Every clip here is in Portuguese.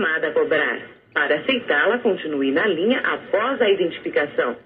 chamada a cobrar. Para aceitá-la, continue na linha após a identificação.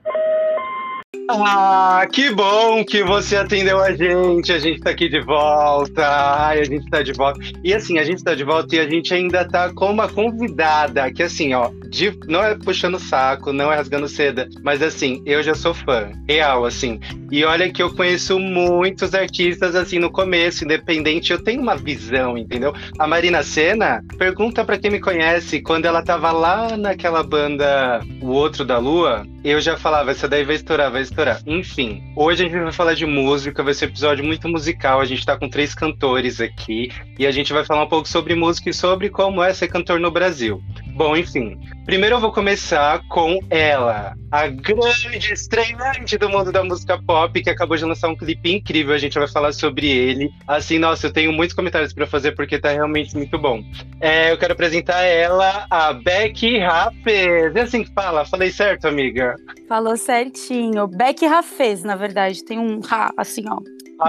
Ah, que bom que você atendeu a gente. A gente tá aqui de volta. Ai, a gente tá de volta. E assim, a gente tá de volta e a gente ainda tá com uma convidada que assim, ó, de, não é puxando saco, não é rasgando seda, mas assim, eu já sou fã, real, assim. E olha que eu conheço muitos artistas assim no começo, independente, eu tenho uma visão, entendeu? A Marina Senna, pergunta para quem me conhece, quando ela tava lá naquela banda O Outro da Lua, eu já falava, essa daí vai estourar, vai estourar. Enfim, hoje a gente vai falar de música, vai ser um episódio muito musical. A gente tá com três cantores aqui e a gente vai falar um pouco sobre música e sobre como é ser cantor no Brasil. Bom, enfim. Primeiro eu vou começar com ela, a grande estreante do mundo da música pop, que acabou de lançar um clipe incrível. A gente vai falar sobre ele. Assim, nossa, eu tenho muitos comentários para fazer porque tá realmente muito bom. É, eu quero apresentar ela, a Becky Raffes. É assim que fala? Falei certo, amiga? Falou certinho. Becky Raffes, na verdade. Tem um Ra, assim, ó.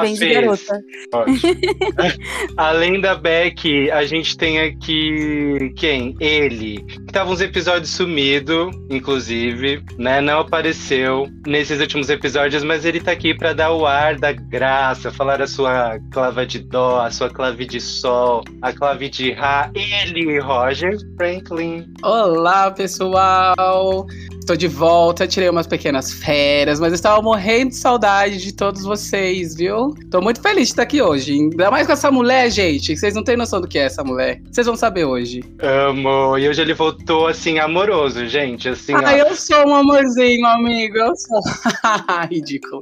Bem de garota. Além da Beck, a gente tem aqui quem? Ele. Que tava uns episódios sumido, inclusive, né? Não apareceu nesses últimos episódios, mas ele tá aqui para dar o ar da graça, falar a sua clava de dó, a sua clave de sol, a clave de rá. Ele, Roger Franklin. Olá, pessoal! Tô de volta, tirei umas pequenas férias, mas eu estava morrendo de saudade de todos vocês, viu? Tô muito feliz de estar aqui hoje. Ainda mais com essa mulher, gente. Vocês não têm noção do que é essa mulher. Vocês vão saber hoje. Amo. E hoje ele voltou, assim, amoroso, gente. Assim, ah, ó. eu sou um amorzinho, amigo. Eu sou. Ridículo.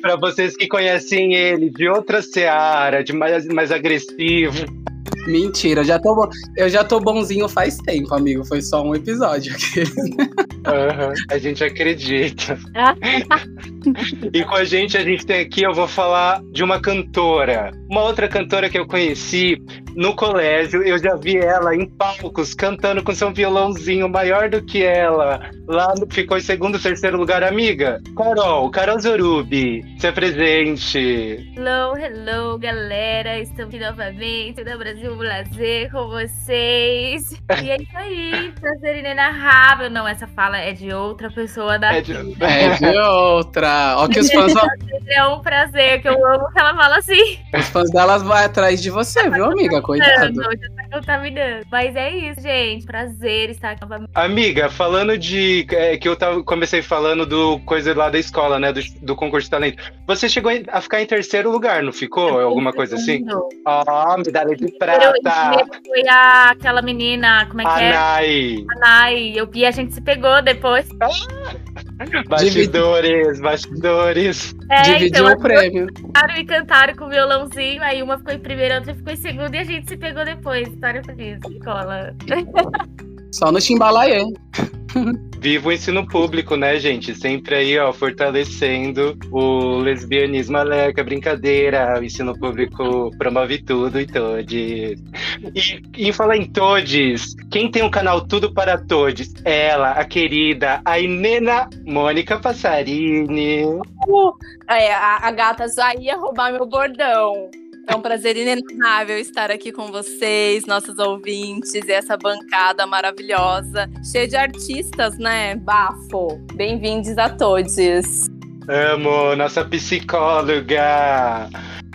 pra vocês que conhecem ele de outra seara, de mais, mais agressivo. Mentira, já tô, eu já tô bonzinho faz tempo, amigo. Foi só um episódio aqui. Uhum, a gente acredita. e com a gente, a gente tem aqui, eu vou falar de uma cantora. Uma outra cantora que eu conheci no colégio, eu já vi ela em palcos cantando com seu violãozinho maior do que ela. Lá no, ficou em segundo, terceiro lugar, amiga. Carol, Carol Zorubi, se apresente. Hello, hello, galera. Estamos aqui novamente no Brasil Lazer com vocês. E é isso aí, prazer inenarrável. Não, essa fala é de outra pessoa da É de, é de outra. Ó, que os fãs. É um prazer, que eu amo que ela fala assim. Os fãs delas vão atrás de você, viu, amiga? Cuidado. Não, já tá contaminando. Mas é isso, gente. Prazer estar aqui novamente. Amiga, falando de. É, que eu tava, comecei falando do coisa lá da escola, né? Do, do concurso de talento. Você chegou a ficar em terceiro lugar, não ficou? Alguma coisa assim? Ó, oh, medalha de prata. Foi a, aquela menina, como é que é? Nai. A Nai. Eu, e a gente se pegou depois. Bastidores, bastidores. É, Dividiu então, o prêmio. Cantaram e cantaram com o violãozinho, aí uma ficou em primeiro, a outra ficou em segundo e a gente se pegou depois. História feliz, escola. Só no Chimbalaê. Viva o ensino público, né, gente? Sempre aí, ó, fortalecendo o lesbianismo aleca, brincadeira. O ensino público promove tudo e todos. E, em falar em todos, quem tem um canal Tudo para Todos? Ela, a querida, a Inena Mônica Passarini. Uh, é, a, a gata já ia roubar meu bordão. É um prazer inenarrável estar aqui com vocês, nossos ouvintes, e essa bancada maravilhosa, cheia de artistas, né? Bafo. Bem-vindos a todos. Amo, nossa psicóloga.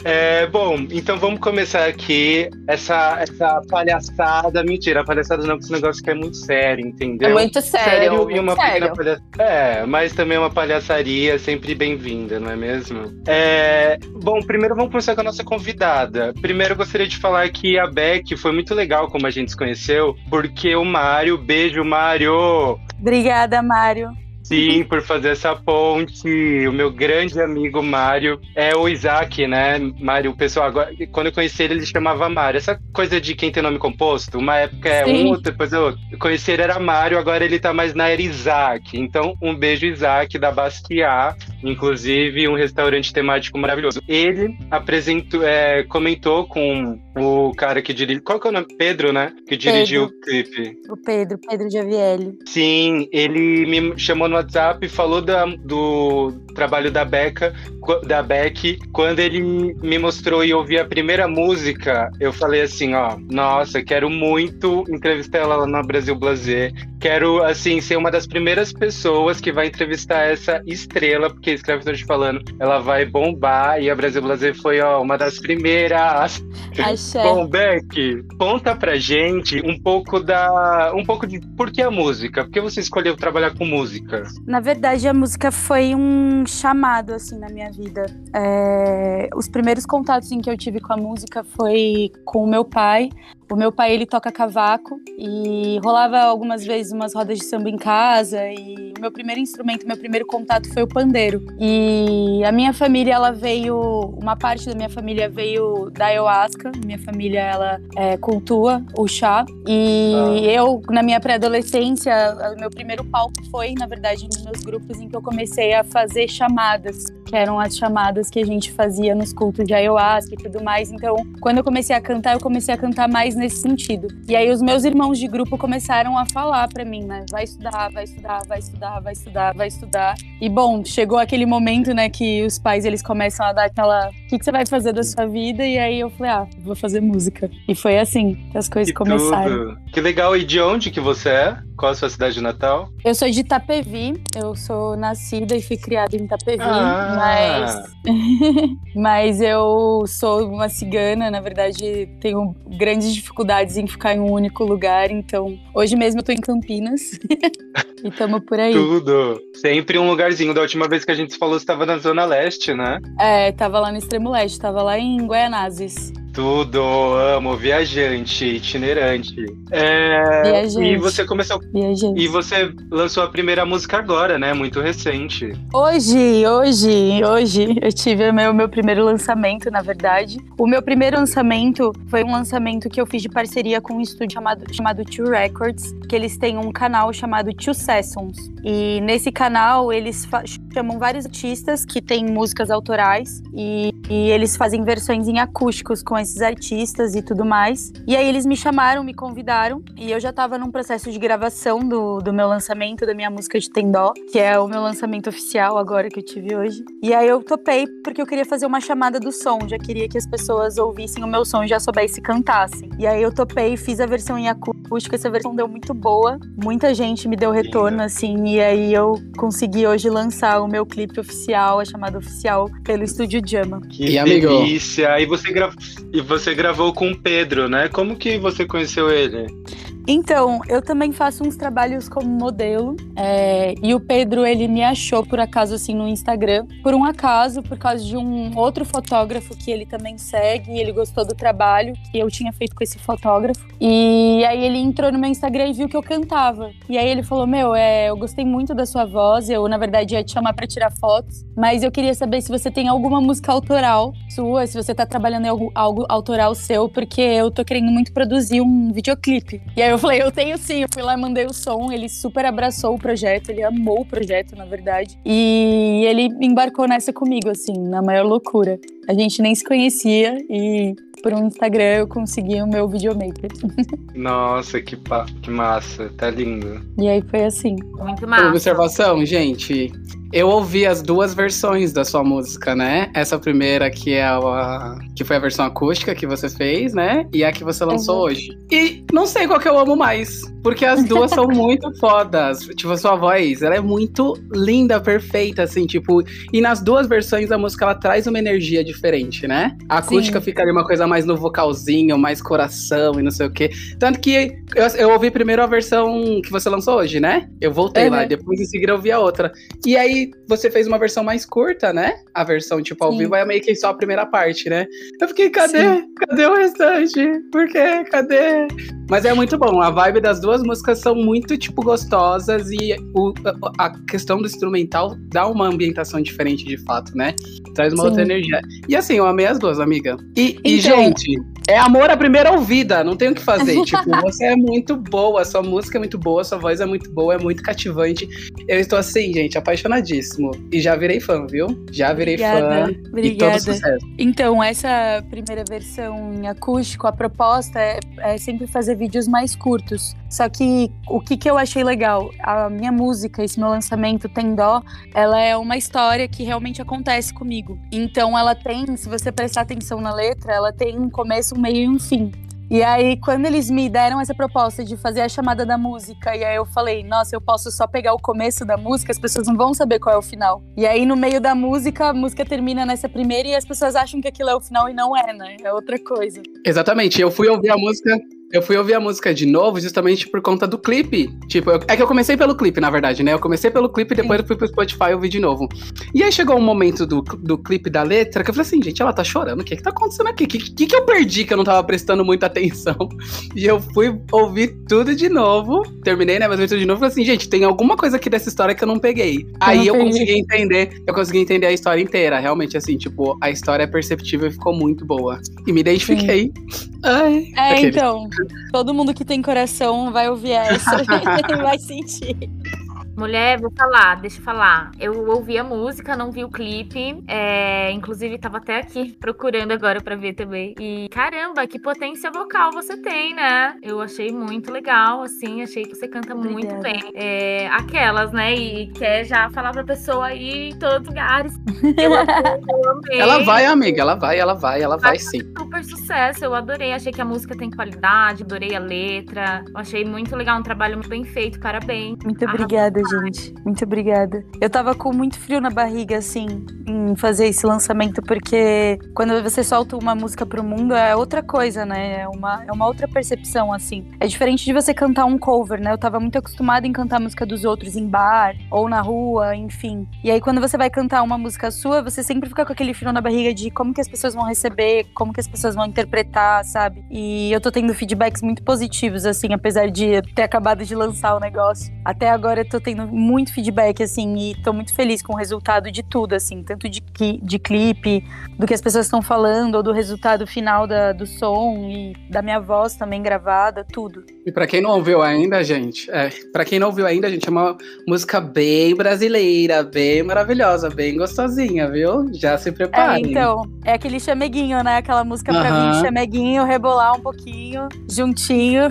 É, bom, então vamos começar aqui essa, essa palhaçada. Mentira, palhaçada não, porque esse negócio que é muito sério, entendeu? É muito sério. sério muito e uma sério. pequena palhaçada. É, mas também uma palhaçaria sempre bem-vinda, não é mesmo? É, bom, primeiro vamos começar com a nossa convidada. Primeiro eu gostaria de falar que a Beck foi muito legal como a gente se conheceu, porque o Mário, beijo, Mário! Obrigada, Mário. Sim, por fazer essa ponte. O meu grande amigo Mário é o Isaac, né? Mário, o pessoal, agora, quando eu conheci ele, ele chamava Mário. Essa coisa de quem tem nome composto, uma época é Sim. um, depois eu conheci ele era Mário, agora ele tá mais na era Isaac. Então, um beijo, Isaac, da Basquiat. inclusive um restaurante temático maravilhoso. Ele apresentou, é, comentou com o cara que dirigiu. Qual que é o nome? Pedro, né? Que dirigiu Pedro. o clipe. O Pedro, Pedro de Avielli. Sim, ele me chamou no WhatsApp falou da- do trabalho da Becca, qu- da Beck. Quando ele me mostrou e ouvi a primeira música, eu falei assim, ó, nossa, quero muito entrevistar ela lá no Brasil Blazer. Quero, assim, ser uma das primeiras pessoas que vai entrevistar essa estrela, porque escreve te falando, ela vai bombar e a Brasil Blazer foi, ó, uma das primeiras. Axé. Bom, Beck, conta pra gente um pouco da. um pouco de por que a música? Por que você escolheu trabalhar com música? Na verdade, a música foi um chamado, assim, na minha vida. É, Os primeiros contatos em que eu tive com a música foi com o meu pai. O meu pai, ele toca cavaco e rolava algumas vezes umas rodas de samba em casa e meu primeiro instrumento, meu primeiro contato foi o pandeiro. E a minha família, ela veio, uma parte da minha família veio da ayahuasca, minha família, ela é, cultua o chá e eu, na minha pré-adolescência, o meu primeiro palco foi, na verdade, nos meus grupos em que eu comecei a fazer chamadas, que eram as chamadas que a gente fazia nos cultos de ayahuasca e tudo mais. Então, quando eu comecei a cantar, eu comecei a cantar mais nesse sentido. E aí os meus irmãos de grupo começaram a falar pra mim, né? Vai estudar, vai estudar, vai estudar, vai estudar, vai estudar. E bom, chegou aquele momento, né, que os pais eles começam a dar aquela, o que, que você vai fazer da sua vida? E aí eu falei, ah, vou fazer música. E foi assim que as coisas Que começaram. tudo. Que legal. E de onde que você é? Qual a sua cidade natal? Eu sou de Itapevi, eu sou nascida e fui criada em Itapevi, Ah. mas mas eu sou uma cigana, na verdade, tenho grandes dificuldades em ficar em um único lugar, então hoje mesmo eu tô em Campinas e estamos por aí. Tudo. Sempre um lugarzinho. Da última vez que a gente falou, você estava na Zona Leste, né? É, tava lá no extremo leste, tava lá em Guaianazes. Tudo. Amo. Viajante, itinerante. É, Viajante. E você começou. Viajante. E você lançou a primeira música agora, né? Muito recente. Hoje, hoje, hoje, eu tive o meu, meu primeiro lançamento, na verdade. O meu primeiro lançamento foi um lançamento que eu fiz de parceria com um estúdio chamado, chamado Two Records, que eles têm um canal chamado Two Sessions. E nesse canal, eles chamam vários artistas que têm músicas autorais e, e eles fazem versões em acústicos com esses artistas e tudo mais. E aí eles me chamaram, me convidaram, e eu já tava num processo de gravação do, do meu lançamento, da minha música de Tendó, que é o meu lançamento oficial agora que eu tive hoje. E aí eu topei porque eu queria fazer uma chamada do som, já queria que as pessoas ouvissem o meu som e já soubessem e cantassem. E aí eu topei, fiz a versão em acústica, essa versão deu muito boa, muita gente me deu retorno, assim, e aí eu consegui hoje lançar o meu clipe oficial, a chamada oficial, pelo estúdio Jama. Que E, amigo? delícia. E você, gra... e você gravou com o Pedro, né? Como que você conheceu ele? Então, eu também faço uns trabalhos como modelo. é, e o Pedro, ele me achou por acaso assim no Instagram. Por um acaso, por causa de um outro fotógrafo que ele também segue. Ele gostou do trabalho que eu tinha feito com esse fotógrafo. E aí ele entrou no meu Instagram e viu que eu cantava. E aí ele falou: Meu, é, eu gostei muito da sua voz. Eu, na verdade, ia te chamar pra tirar fotos. Mas eu queria saber se você tem alguma música autoral sua, se você tá trabalhando em algo, algo autoral seu, porque eu tô querendo muito produzir um videoclipe. E aí eu falei, eu tenho sim. Eu fui lá, mandei o som, ele super abraçou o projeto, ele amou o projeto, na verdade. E ele embarcou nessa comigo, assim, na maior loucura. A gente nem se conhecia e por um Instagram eu consegui o meu videomaker. Nossa, que, pa... que massa. Tá lindo. E aí foi assim. Muito Uma massa. observação, gente. Eu ouvi as duas versões da sua música, né? Essa primeira que é a que foi a versão acústica que você fez, né? E a que você lançou Uhum. hoje. E não sei qual que eu amo mais, porque as duas são muito fodas. Tipo, a sua voz, ela é muito linda, perfeita, assim, tipo. E nas duas versões a música ela traz uma energia diferente, né? A acústica Sim. fica ali uma coisa mais no vocalzinho, mais coração e não sei o quê. Tanto que eu, eu ouvi primeiro a versão que você lançou hoje, né? Eu voltei lá, Uhum. depois em seguida eu ouvi a outra. E aí você fez uma versão mais curta, né? A versão, tipo, ao Sim. vivo é meio que só a primeira parte, né? Eu fiquei, cadê? Sim. Cadê o restante? Por quê? Cadê? Mas é muito bom. A vibe das duas músicas são muito, tipo, gostosas e o, a, questão do instrumental dá uma ambientação diferente de fato, né? Traz uma Sim. outra energia. E assim, eu amei as duas, amiga. E, e, Então- gente, é amor à primeira ouvida, não tem o que fazer. tipo, você é muito boa, sua música é muito boa, sua voz é muito boa, é muito cativante. Eu estou assim, gente, E já virei fã, viu? Já virei Obrigada, fã. E todo obrigada. sucesso. Então, essa primeira versão em acústico, a proposta é, é sempre fazer vídeos mais curtos. Só que o que, que eu achei legal? A minha música, esse meu lançamento, Tem Dó, ela é uma história que realmente acontece comigo. Então, ela tem, se você prestar atenção na letra, ela tem um começo, um meio e um fim. E aí, quando eles me deram essa proposta de fazer a chamada da música, e aí eu falei, nossa, eu posso só pegar o começo da música, as pessoas não vão saber qual é o final. E aí, no meio da música, a música termina nessa primeira e as pessoas acham que aquilo é o final e não é, né? É outra coisa. Exatamente, eu fui ouvir a música. Eu fui ouvir a música de novo justamente por conta do clipe. Tipo, eu- é que eu comecei pelo clipe, na verdade, né? Eu comecei pelo clipe e depois eu fui pro Spotify e ouvi de novo. E aí chegou um momento do, do clipe da letra que eu falei assim, gente, ela tá chorando. O que que tá acontecendo aqui? O que, que, que eu perdi que eu não tava prestando muita atenção? E eu fui ouvir tudo de novo. Terminei, né? Mas eu ouvi tudo de novo e falei assim, gente, tem alguma coisa aqui dessa história que eu não peguei. Aí eu peguei. consegui entender, eu consegui entender a história inteira. Realmente, assim, tipo, a história é perceptível e ficou muito boa. E me identifiquei. Ai, É, aquele. então, todo mundo que tem coração vai ouvir essa e vai sentir. Mulher, vou falar, deixa eu falar. Eu ouvi a música, não vi o clipe. É, inclusive, tava até aqui procurando agora pra ver também. E caramba, que potência vocal você tem, né? Eu achei muito legal, assim. Achei que você canta muito Obrigada. bem. É, aquelas, né? E quer já falar pra pessoa aí em todos os lugares. Eu amei, eu amei. Ela vai, amiga, ela vai, ela vai, ela vai sim. super sucesso, eu adorei. Achei que a música tem qualidade, adorei a letra. Eu achei muito legal, um trabalho muito bem feito, parabéns. Muito obrigada, gente. Muito obrigada. Eu tava com muito frio na barriga, assim, em fazer esse lançamento, porque quando você solta uma música pro mundo é outra coisa, né? É uma, é uma outra percepção, assim. É diferente de você cantar um cover, né? Eu tava muito acostumada em cantar música dos outros em bar ou na rua, enfim. E aí, quando você vai cantar uma música sua, você sempre fica com aquele frio na barriga de como que as pessoas vão receber, como que as pessoas vão interpretar, sabe? E eu tô tendo feedbacks muito positivos, assim, apesar de ter acabado de lançar o negócio. Até agora eu tô tendo muito feedback, assim, e tô muito feliz com o resultado de tudo, assim, tanto de, de clipe, do que as pessoas estão falando, ou do resultado final da- do som e da minha voz também gravada, tudo. E pra quem não ouviu ainda, gente, é, para quem não ouviu ainda, gente, é uma música bem brasileira, bem maravilhosa, bem gostosinha, viu? Já se É, preparem. então, é aquele chameguinho, né? Aquela música pra vir chameguinho, rebolar um pouquinho, juntinho.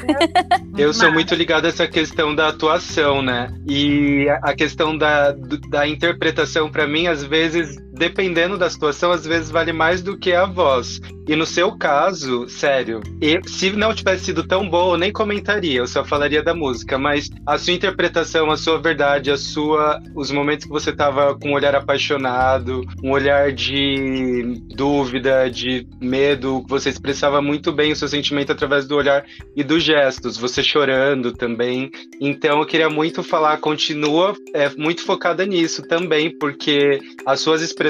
Eu sou muito ligado a essa questão da atuação, né? E a- questão da, da interpretação, pra mim, às vezes, dependendo da situação, às vezes vale mais do que a voz. E no seu caso, sério, eu- se não tivesse sido tão boa, eu nem comentaria, eu só falaria da música. Mas a sua interpretação, a sua verdade, a sua, os momentos que você tava com um olhar apaixonado, um olhar de dúvida, de medo, você expressava muito bem o seu sentimento através do olhar e dos gestos, você chorando também. Então eu queria muito falar, continua é, muito focada nisso também, porque as suas expressões,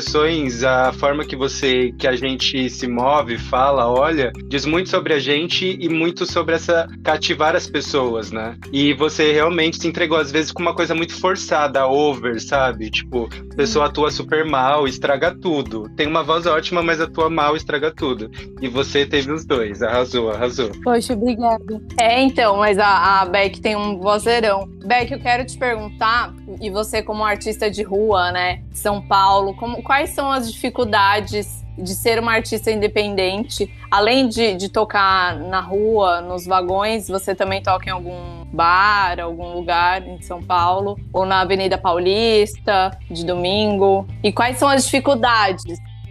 a forma que você, que a gente se move, fala, olha, diz muito sobre a gente e muito sobre essa cativar as pessoas, né? E você realmente se entregou às vezes com uma coisa muito forçada, over, sabe? Tipo, a pessoa atua super mal, estraga tudo. Tem uma voz ótima, mas atua mal, estraga tudo. E você teve os dois, arrasou, arrasou. Poxa, obrigada. É, então, mas a, a Beck tem um vozeirão. Beck, eu quero te perguntar, e você como artista de rua, né, São Paulo, como, quais são as dificuldades de ser uma artista independente? Além de, de tocar na rua, nos vagões, você também toca em algum bar, algum lugar em São Paulo? Ou na Avenida Paulista, de domingo? E quais são as dificuldades?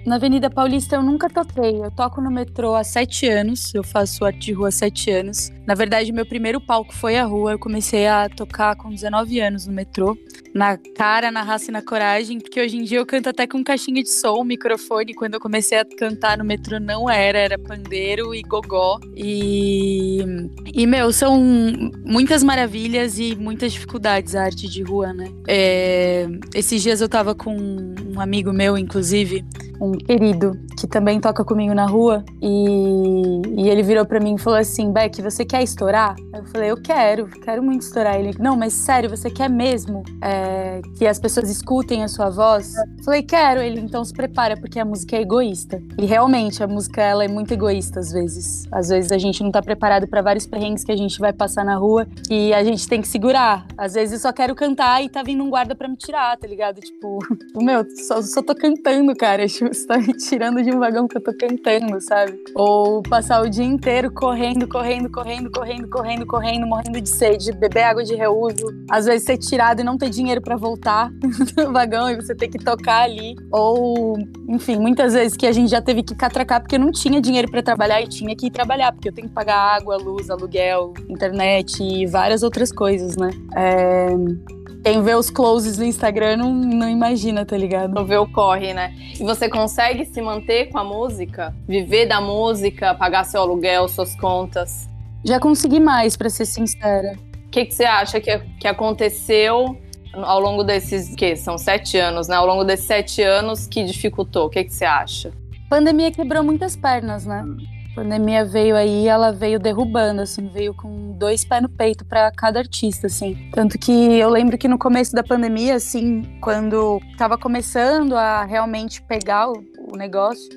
Na Avenida Paulista eu nunca toquei. Eu toco no metrô há sete anos. Eu faço arte de rua há sete anos. Na verdade, meu primeiro palco foi a rua. Eu comecei a tocar com 19 anos no metrô. Na cara, na raça e na coragem, porque hoje em dia eu canto até com caixinha de som, microfone. Quando eu comecei a cantar no metrô não era, era pandeiro e gogó. E, e meu, são muitas maravilhas e muitas dificuldades a arte de rua, né? É, esses dias eu tava com um amigo meu, inclusive, um querido, que também toca comigo na rua, e, e ele virou para mim e falou assim: Beck, você quer estourar? Eu falei: Eu quero, quero muito estourar. Ele, não, mas sério, você quer mesmo é, que as pessoas escutem a sua voz? Falei: Quero. Ele, então se prepara, porque a música é egoísta. E realmente, a música ela é muito egoísta às vezes. Às vezes a gente não tá preparado para vários perrengues que a gente vai passar na rua e a gente tem que segurar. Às vezes eu só quero cantar e tá vindo um guarda para me tirar, tá ligado? Tipo, meu, só, só tô cantando, cara. Tipo, você tá me tirando de um vagão que eu tô cantando, sabe? Ou passar o dia inteiro correndo, correndo, correndo, correndo, correndo, correndo, morrendo de sede, beber água de reuso. Às vezes ser tirado e não ter dinheiro para voltar no vagão e você ter que tocar ali. Ou, enfim, muitas vezes que a gente já teve que catracar porque não tinha dinheiro para trabalhar e tinha que ir trabalhar, porque eu tenho que pagar água, luz, aluguel, internet e várias outras coisas, né? É... Quem vê os closes no Instagram não, não imagina, tá ligado? Não vê o corre, né? E você consegue se manter com a música? Viver da música, pagar seu aluguel, suas contas? Já consegui mais, para ser sincera. O que, que você acha que, que aconteceu ao longo desses, que são sete anos, né? Ao longo desses sete anos que dificultou? O que, que você acha? A pandemia quebrou muitas pernas, né? A pandemia veio aí, ela veio derrubando, assim, veio com dois pés no peito para cada artista, assim. Tanto que eu lembro que no começo da pandemia, assim, quando tava começando a realmente pegar o, o negócio,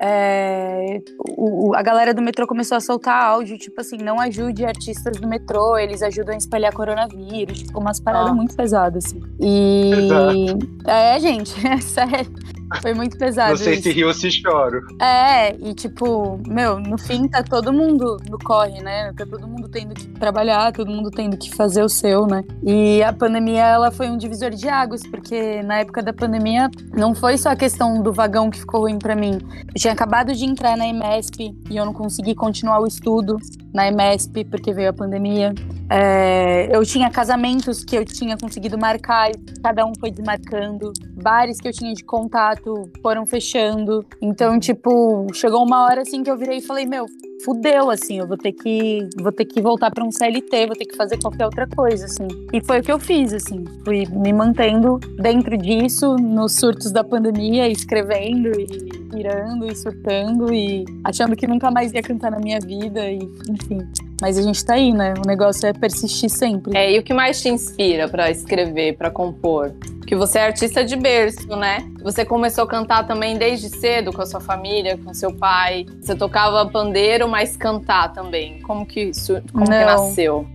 é, o, a galera do metrô começou a soltar áudio, tipo assim, não ajude artistas do metrô, eles ajudam a espalhar coronavírus, tipo, umas paradas ah. muito pesadas, assim. E. Exato. É, gente, é sério. Foi muito pesado. Não sei isso. se rio ou se choro. É, e tipo, meu, no fim tá todo mundo no corre, né? Tá todo mundo tendo que trabalhar, todo mundo tendo que fazer o seu, né? E a pandemia, ela foi um divisor de águas, porque na época da pandemia não foi só a questão do vagão que ficou ruim para mim. Eu tinha acabado de entrar na EMESP e eu não consegui continuar o estudo na EMESP porque veio a pandemia. É, eu tinha casamentos que eu tinha conseguido marcar cada um foi desmarcando. Bares que eu tinha de contato foram fechando. Então, tipo, chegou uma hora assim que eu virei e falei: Meu, fudeu, assim, eu vou ter que, vou ter que voltar para um CLT, vou ter que fazer qualquer outra coisa, assim. E foi o que eu fiz, assim. Fui me mantendo dentro disso, nos surtos da pandemia, escrevendo e pirando e surtando e achando que nunca mais ia cantar na minha vida e, enfim. Mas a gente tá aí, né? O negócio é persistir sempre. É, e o que mais te inspira para escrever, para compor? Porque você é artista de berço, né? Você começou a cantar também desde cedo com a sua família, com seu pai. Você tocava pandeiro, mas cantar também. Como que isso como que nasceu?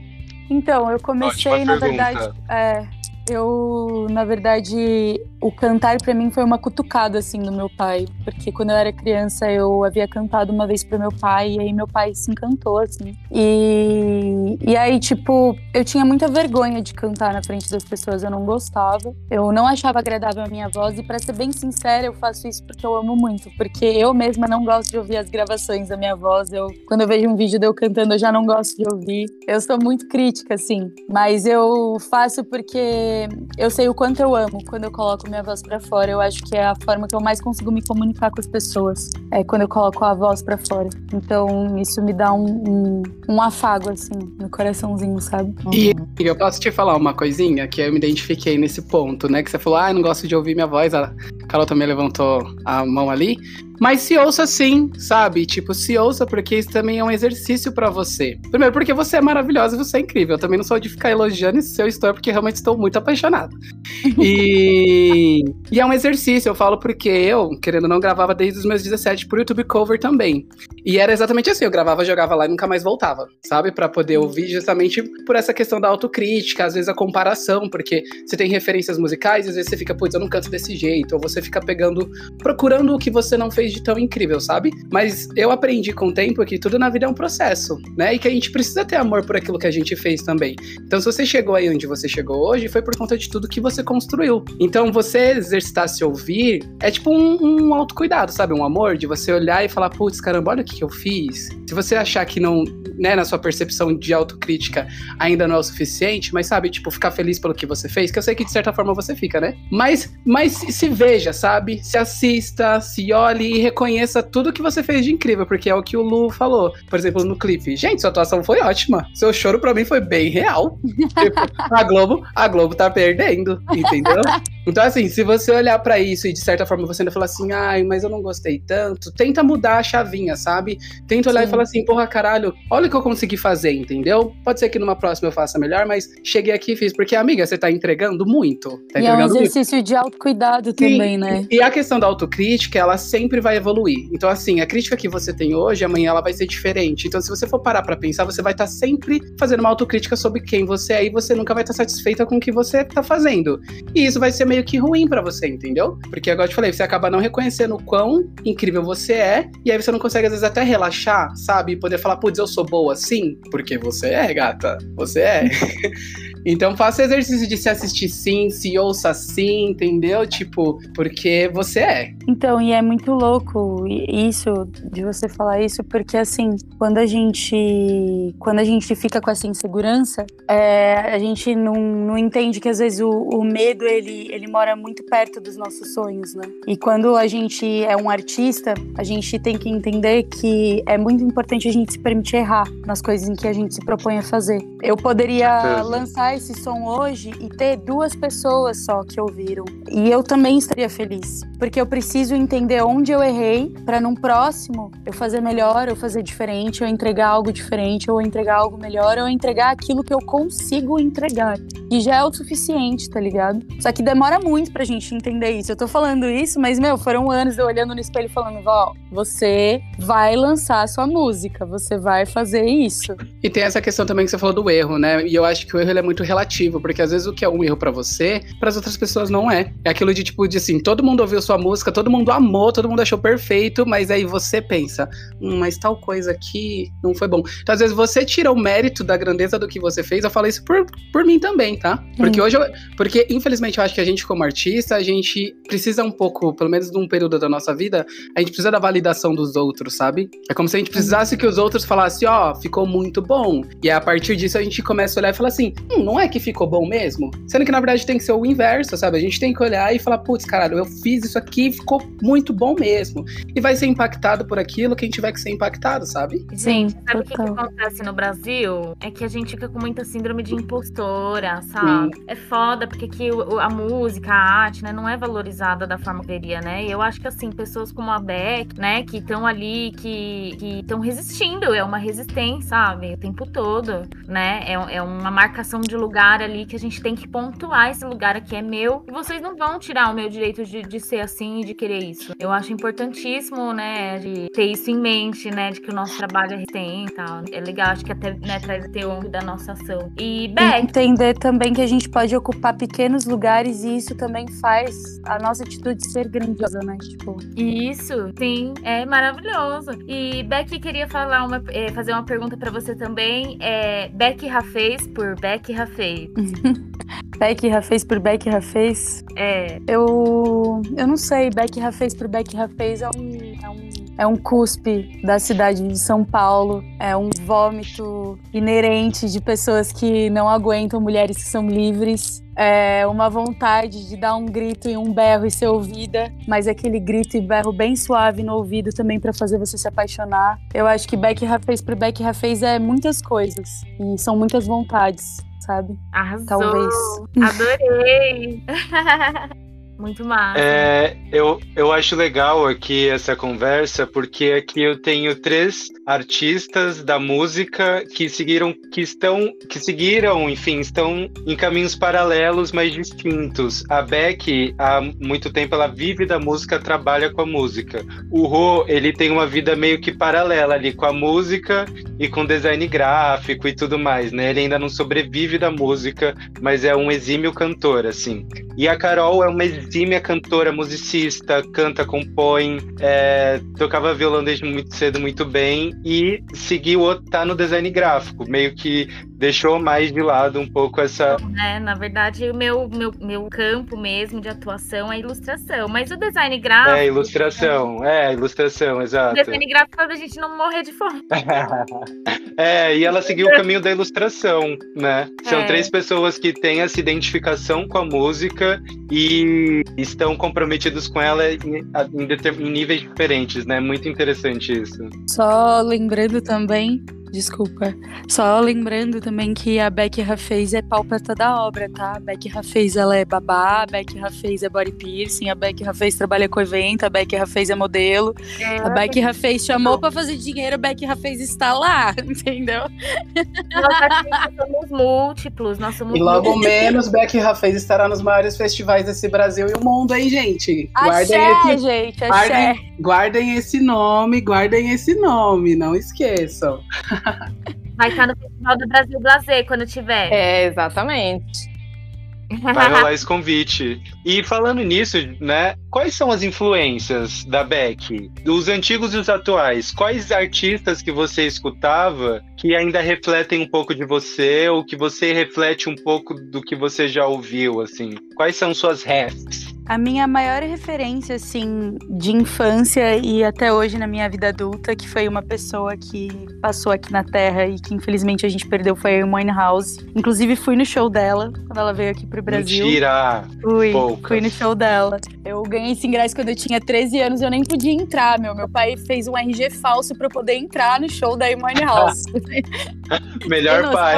Então, eu comecei, Ótima na pergunta. verdade. É, eu, na verdade, o cantar para mim foi uma cutucada assim do meu pai, porque quando eu era criança eu havia cantado uma vez pro meu pai e aí meu pai se encantou assim. E e aí tipo, eu tinha muita vergonha de cantar na frente das pessoas, eu não gostava. Eu não achava agradável a minha voz e para ser bem sincera, eu faço isso porque eu amo muito, porque eu mesma não gosto de ouvir as gravações da minha voz. Eu quando eu vejo um vídeo de eu cantando, eu já não gosto de ouvir. Eu sou muito crítica assim, mas eu faço porque eu sei o quanto eu amo quando eu coloco minha voz para fora. Eu acho que é a forma que eu mais consigo me comunicar com as pessoas. É quando eu coloco a voz para fora. Então, isso me dá um, um, um, afago, assim, no coraçãozinho, sabe? E eu posso te falar uma coisinha que eu me identifiquei nesse ponto, né? Que você falou, ah, não gosto de ouvir minha voz. A Carol também levantou a mão ali. Mas se ouça sim, sabe? Tipo, se ouça porque isso também é um exercício para você. Primeiro, porque você é maravilhosa e você é incrível. Eu também não sou de ficar elogiando esse seu story porque realmente estou muito apaixonado. E, e é um exercício, eu falo porque eu, querendo ou não, gravava desde os meus 17 pro YouTube Cover também. E era exatamente assim, eu gravava, jogava lá e nunca mais voltava, sabe? para poder ouvir justamente por essa questão da autocrítica, às vezes a comparação, porque você tem referências musicais, às vezes você fica, putz, eu não canto desse jeito, ou você fica pegando, procurando o que você não fez de tão incrível, sabe? Mas eu aprendi com o tempo que tudo na vida é um processo, né? E que a gente precisa ter amor por aquilo que a gente fez também. Então, se você chegou aí onde você chegou hoje, foi por conta de tudo que você construiu. Então, você exercitar se ouvir é tipo um, um autocuidado, sabe? Um amor de você olhar e falar, putz, caramba, olha o que, que eu fiz. Se você achar que não, né, na sua percepção de autocrítica ainda não é o suficiente, mas sabe, tipo, ficar feliz pelo que você fez, que eu sei que de certa forma você fica, né? Mas, mas se veja, sabe? Se assista, se olhe e reconheça tudo que você fez de incrível, porque é o que o Lu falou. Por exemplo, no clipe. Gente, sua atuação foi ótima. Seu choro para mim foi bem real. Tipo, a Globo, a Globo tá perdendo, entendeu? Então, assim, se você olhar para isso e de certa forma você ainda falar assim, ai, mas eu não gostei tanto, tenta mudar a chavinha, sabe? Tenta olhar Sim. e falar assim, porra, caralho, olha o que eu consegui fazer, entendeu? Pode ser que numa próxima eu faça melhor, mas cheguei aqui e fiz, porque, amiga, você tá entregando muito. Tá e entregando é um exercício muito. de autocuidado Sim. também, né? E a questão da autocrítica, ela sempre vai evoluir. Então, assim, a crítica que você tem hoje, amanhã ela vai ser diferente. Então, se você for parar pra pensar, você vai estar tá sempre fazendo uma autocrítica sobre quem você é e você nunca vai estar tá satisfeita com o que você tá fazendo. E isso vai ser meio que ruim para você entendeu? Porque agora eu te falei, você acaba não reconhecendo o quão incrível você é, e aí você não consegue, às vezes, até relaxar, sabe? E poder falar, putz, eu sou boa assim, porque você é, gata. Você é. Então faça exercício de se assistir sim, se ouça sim, entendeu? Tipo, porque você é. Então, e é muito louco isso, de você falar isso, porque assim, quando a gente. Quando a gente fica com essa insegurança, é, a gente não, não entende que às vezes o, o medo ele, ele mora muito perto dos nossos sonhos, né? E quando a gente é um artista, a gente tem que entender que é muito importante a gente se permitir errar nas coisas em que a gente se propõe a fazer. Eu poderia lançar esse som hoje e ter duas pessoas só que ouviram. E eu também estaria feliz, porque eu preciso entender onde eu errei para num próximo eu fazer melhor, eu fazer diferente, eu entregar algo diferente, ou entregar algo melhor, ou entregar aquilo que eu consigo entregar. E já é o suficiente, tá ligado? Só que demora muito pra gente entender isso. Eu tô falando isso, mas, meu, foram anos eu olhando no espelho falando, Vó, você vai lançar a sua música, você vai fazer isso. E tem essa questão também que você falou do erro, né? E eu acho que o erro é muito relativo, porque às vezes o que é um erro para você, para as outras pessoas não é. É aquilo de tipo de assim, todo mundo ouviu sua música, todo mundo amou, todo mundo achou perfeito, mas aí você pensa, hum, mas tal coisa aqui não foi bom. Então às vezes você tira o mérito da grandeza do que você fez. Eu falo isso por, por mim também, tá? Porque hoje eu, porque infelizmente eu acho que a gente como artista, a gente precisa um pouco, pelo menos num período da nossa vida, a gente precisa da validação dos outros, sabe? É como se a gente precisasse que os outros falassem, ó, oh, ficou muito bom. E a partir disso a gente começa a olhar e falar assim, hum, não é que ficou bom mesmo? Sendo que na verdade tem que ser o inverso, sabe? A gente tem que olhar e falar, putz, caralho, eu fiz isso aqui e ficou muito bom mesmo. E vai ser impactado por aquilo quem tiver que ser impactado, sabe? Sim. Sabe o que, que, acontece no Brasil? É que a gente fica com muita síndrome de impostora, sabe? Sim. É foda, porque aqui a música, a arte, né, não é valorizada da forma que deveria, né? E eu acho que assim, pessoas como a Beck, né, que estão ali, que estão resistindo, é uma resistência, sabe? O tempo todo, né? É, é uma marcação de lugar ali que a gente tem que pontuar esse lugar aqui é meu. E vocês não vão tirar o meu direito de, de ser assim e de querer isso. Eu acho importantíssimo, né, de ter isso em mente, né, de que o nosso trabalho é resistente e tal. É legal, acho que até, né, traz o da nossa ação. E, Beck... Entender também que a gente pode ocupar pequenos lugares e isso também faz a nossa atitude ser grandiosa, né, tipo... Isso, sim, é maravilhoso. E Beck queria falar uma, é, fazer uma pergunta para você também. É, Beck Rafez por Beck Rafez. Beck Rafez por Beck Rafez? É. Eu, eu não sei, Beck Rafez por Beck Rafez é um, é um é um cuspe da cidade de São Paulo, é um vômito inerente de pessoas que não aguentam mulheres que são livres. É uma vontade de dar um grito e um berro e ser ouvida, mas aquele grito e berro bem suave no ouvido também para fazer você se apaixonar. Eu acho que Beck Rafez pro Beck Rafez é muitas coisas e são muitas vontades, sabe? Arrasou. Talvez. Adorei. Muito massa. É, eu, eu acho legal aqui essa conversa, porque aqui eu tenho três artistas da música que seguiram, que estão, que seguiram, enfim, estão em caminhos paralelos, mas distintos. A Beck, há muito tempo, ela vive da música, trabalha com a música. O Rô, ele tem uma vida meio que paralela ali com a música e com design gráfico e tudo mais, né? Ele ainda não sobrevive da música, mas é um exímio cantor, assim. E a Carol é uma exímia cantora, musicista, canta, compõe, é, tocava violão desde muito cedo muito bem e seguiu, tá no design gráfico, meio que deixou mais de lado um pouco essa. É, na verdade, o meu, meu, meu campo mesmo de atuação é ilustração, mas o design gráfico. É, ilustração, é, ilustração, exato. O design gráfico é pra gente não morrer de fome. é, e ela seguiu o caminho da ilustração, né? São É. três pessoas que têm essa identificação com a música e estão comprometidos com ela em, em em níveis diferentes, né? Muito interessante isso. Só lembrando também, desculpa, só lembrando também que a Becky Rafez é pálpata da obra, tá? A Becky Rafez, ela é babá, a Becky Rafez é body piercing, a Becky Rafez trabalha com evento, a Becky Rafez é modelo, a Becky Rafez chamou pra fazer dinheiro, a Becky Rafez está lá, entendeu? Nós artistas somos múltiplos, nós somos E logo múltiplos. menos, Becky Rafez estará nos maiores festivais desse Brasil e o mundo, hein, gente? Guardem Axé, esse, gente, axé. guardem, guardem esse nome, guardem esse nome, não esqueçam. Vai estar no Festival do Brasil Blazer quando tiver. É, exatamente. Vai rolar esse convite. E falando nisso, né? Quais são as influências da Beck? Dos antigos e os atuais? Quais artistas que você escutava que ainda refletem um pouco de você ou que você reflete um pouco do que você já ouviu, assim? Quais são suas refs? A minha maior referência, assim, de infância e até hoje na minha vida adulta, que foi uma pessoa que passou aqui na Terra e que infelizmente a gente perdeu, foi a Amy House. Inclusive fui no show dela, quando ela veio aqui pro Brasil. Mentira! Fui, Poucas. fui no show dela. Eu ganhei esse ingresso quando eu tinha 13 anos eu nem podia entrar, meu. Meu pai fez um RG falso pra eu poder entrar no show da Amy House. Melhor pai.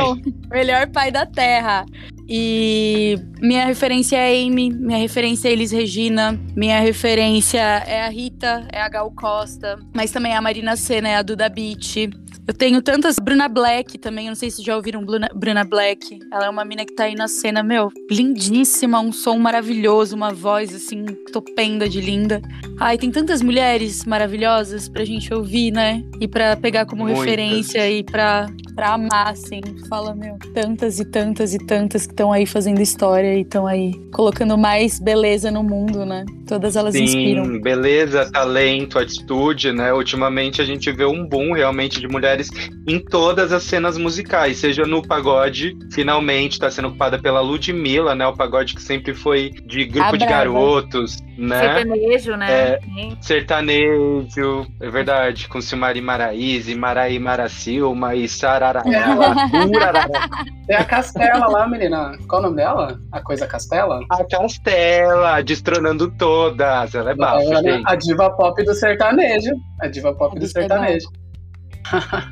Melhor pai da Terra. E minha referência é a Amy, minha referência é a Elis Regina, minha referência é a Rita, é a Gal Costa, mas também é a Marina Senna, é a Duda Beat. Eu tenho tantas. Bruna Black também, eu não sei se já ouviram Bruna, Bruna Black. Ela é uma mina que tá aí na cena, meu, lindíssima, um som maravilhoso, uma voz assim, topenda de linda. Ai, tem tantas mulheres maravilhosas pra gente ouvir, né? E pra pegar como Muitas. referência e pra, pra amar, assim. Fala, meu, tantas e tantas e tantas que estão aí fazendo história e estão aí colocando mais beleza no mundo, né? Todas elas inspiram. Sim, beleza, talento, atitude, né? Ultimamente a gente vê um boom realmente de mulheres em todas as cenas musicais, seja no pagode, finalmente está sendo ocupada pela Ludmilla, né? O pagode que sempre foi de grupo A de brava. garotos, né? Sertanejo, né? É. Sertanejo, é verdade, com Silmari Maraíze, Maraí Maracilma e Sarará. É a Castela lá, menina. Qual o nome dela? A coisa Castela? A Castela, destronando todas. Ela é bafo, Ela é gente. a diva pop do sertanejo. A diva pop do é sertanejo.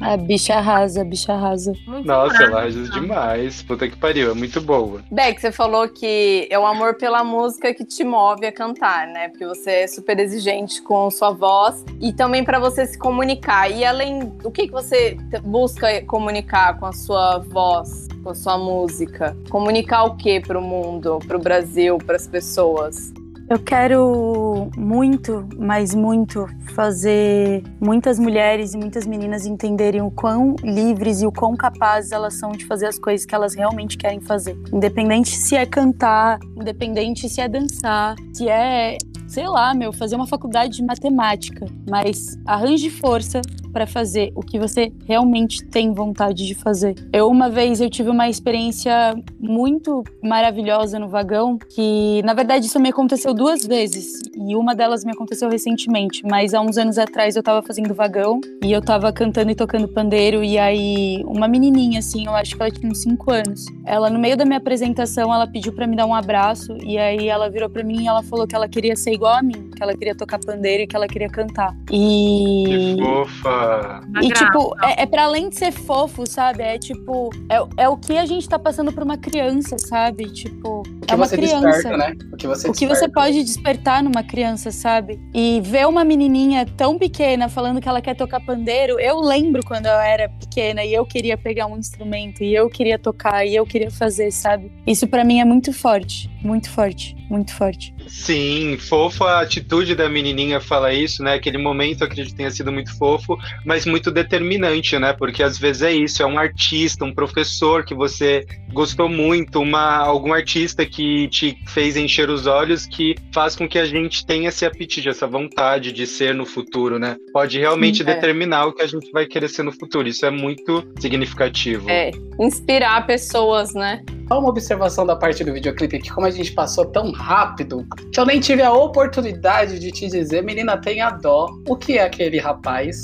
A bicha arrasa, a bicha arrasa. Muito Nossa, ela ajuda demais. Puta que pariu, é muito boa. Beck, você falou que é o amor pela música que te move a cantar, né? Porque você é super exigente com sua voz e também para você se comunicar. E além, o que, que você busca comunicar com a sua voz, com a sua música? Comunicar o que para o mundo, para o Brasil, para as pessoas? Eu quero muito, mas muito, fazer muitas mulheres e muitas meninas entenderem o quão livres e o quão capazes elas são de fazer as coisas que elas realmente querem fazer. Independente se é cantar, independente se é dançar, se é, sei lá, meu, fazer uma faculdade de matemática. Mas arranje força para fazer o que você realmente tem vontade de fazer. Eu uma vez eu tive uma experiência muito maravilhosa no vagão, que na verdade isso me aconteceu duas vezes e uma delas me aconteceu recentemente, mas há uns anos atrás eu tava fazendo vagão e eu tava cantando e tocando pandeiro e aí uma menininha assim, eu acho que ela tinha uns 5 anos. Ela no meio da minha apresentação, ela pediu para me dar um abraço e aí ela virou para mim e ela falou que ela queria ser igual a mim, que ela queria tocar pandeiro e que ela queria cantar. E Que fofa. E, tipo, é, é para além de ser fofo, sabe? É tipo, é, é o que a gente tá passando pra uma criança, sabe? Tipo, O que é uma você criança. desperta, né? O que você O que você pode despertar numa criança, sabe? E ver uma menininha tão pequena falando que ela quer tocar pandeiro, eu lembro quando eu era pequena e eu queria pegar um instrumento e eu queria tocar e eu queria fazer, sabe? Isso pra mim é muito forte. Muito forte, muito forte. Sim, fofa a atitude da menininha fala isso, né? Aquele momento eu acredito que tenha sido muito fofo, mas muito determinante, né? Porque às vezes é isso, é um artista, um professor que você gostou muito, uma algum artista que te fez encher os olhos que faz com que a gente tenha esse apetite, essa vontade de ser no futuro, né? Pode realmente Sim, é. determinar o que a gente vai querer ser no futuro. Isso é muito significativo. É, inspirar pessoas, né? Só uma observação da parte do videoclipe que como a gente passou tão rápido, que eu nem tive a oportunidade de te dizer, menina, tenha dó. O que é aquele rapaz?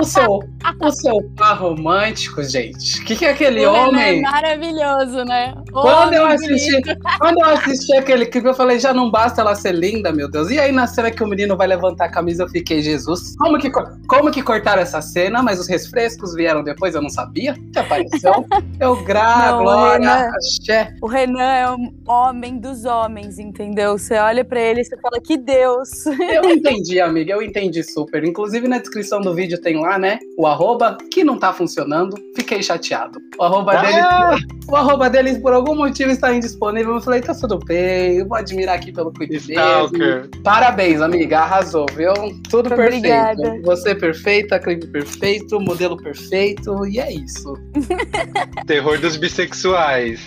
O seu, o seu par romântico, gente. O que, que é aquele O Renan homem? É maravilhoso, né? O Quando eu, assisti, quando eu assisti aquele clipe, eu falei, já não basta ela ser linda, meu Deus. E aí, na cena que o menino vai levantar a camisa, eu fiquei, Jesus, como que, co- como que cortaram essa cena? Mas os refrescos vieram depois, eu não sabia que apareceu. Eu gravo, glória, Renan. axé. O Renan é um homem dos homens, entendeu? Você olha pra ele e você fala que Deus. Eu entendi, amiga, eu entendi super. Inclusive, na descrição do vídeo tem lá, né, o arroba, que não tá funcionando. Fiquei chateado. O arroba dele Ah, O arroba deles, por algum motivo, está indisponível. Eu falei, tá tudo bem, eu vou admirar aqui pelo clipe mesmo. Stalker. Parabéns, amiga, arrasou, viu? Tudo perfeito. Obrigada. Você perfeita, clipe perfeito, modelo perfeito, e é isso. Terror dos bissexuais.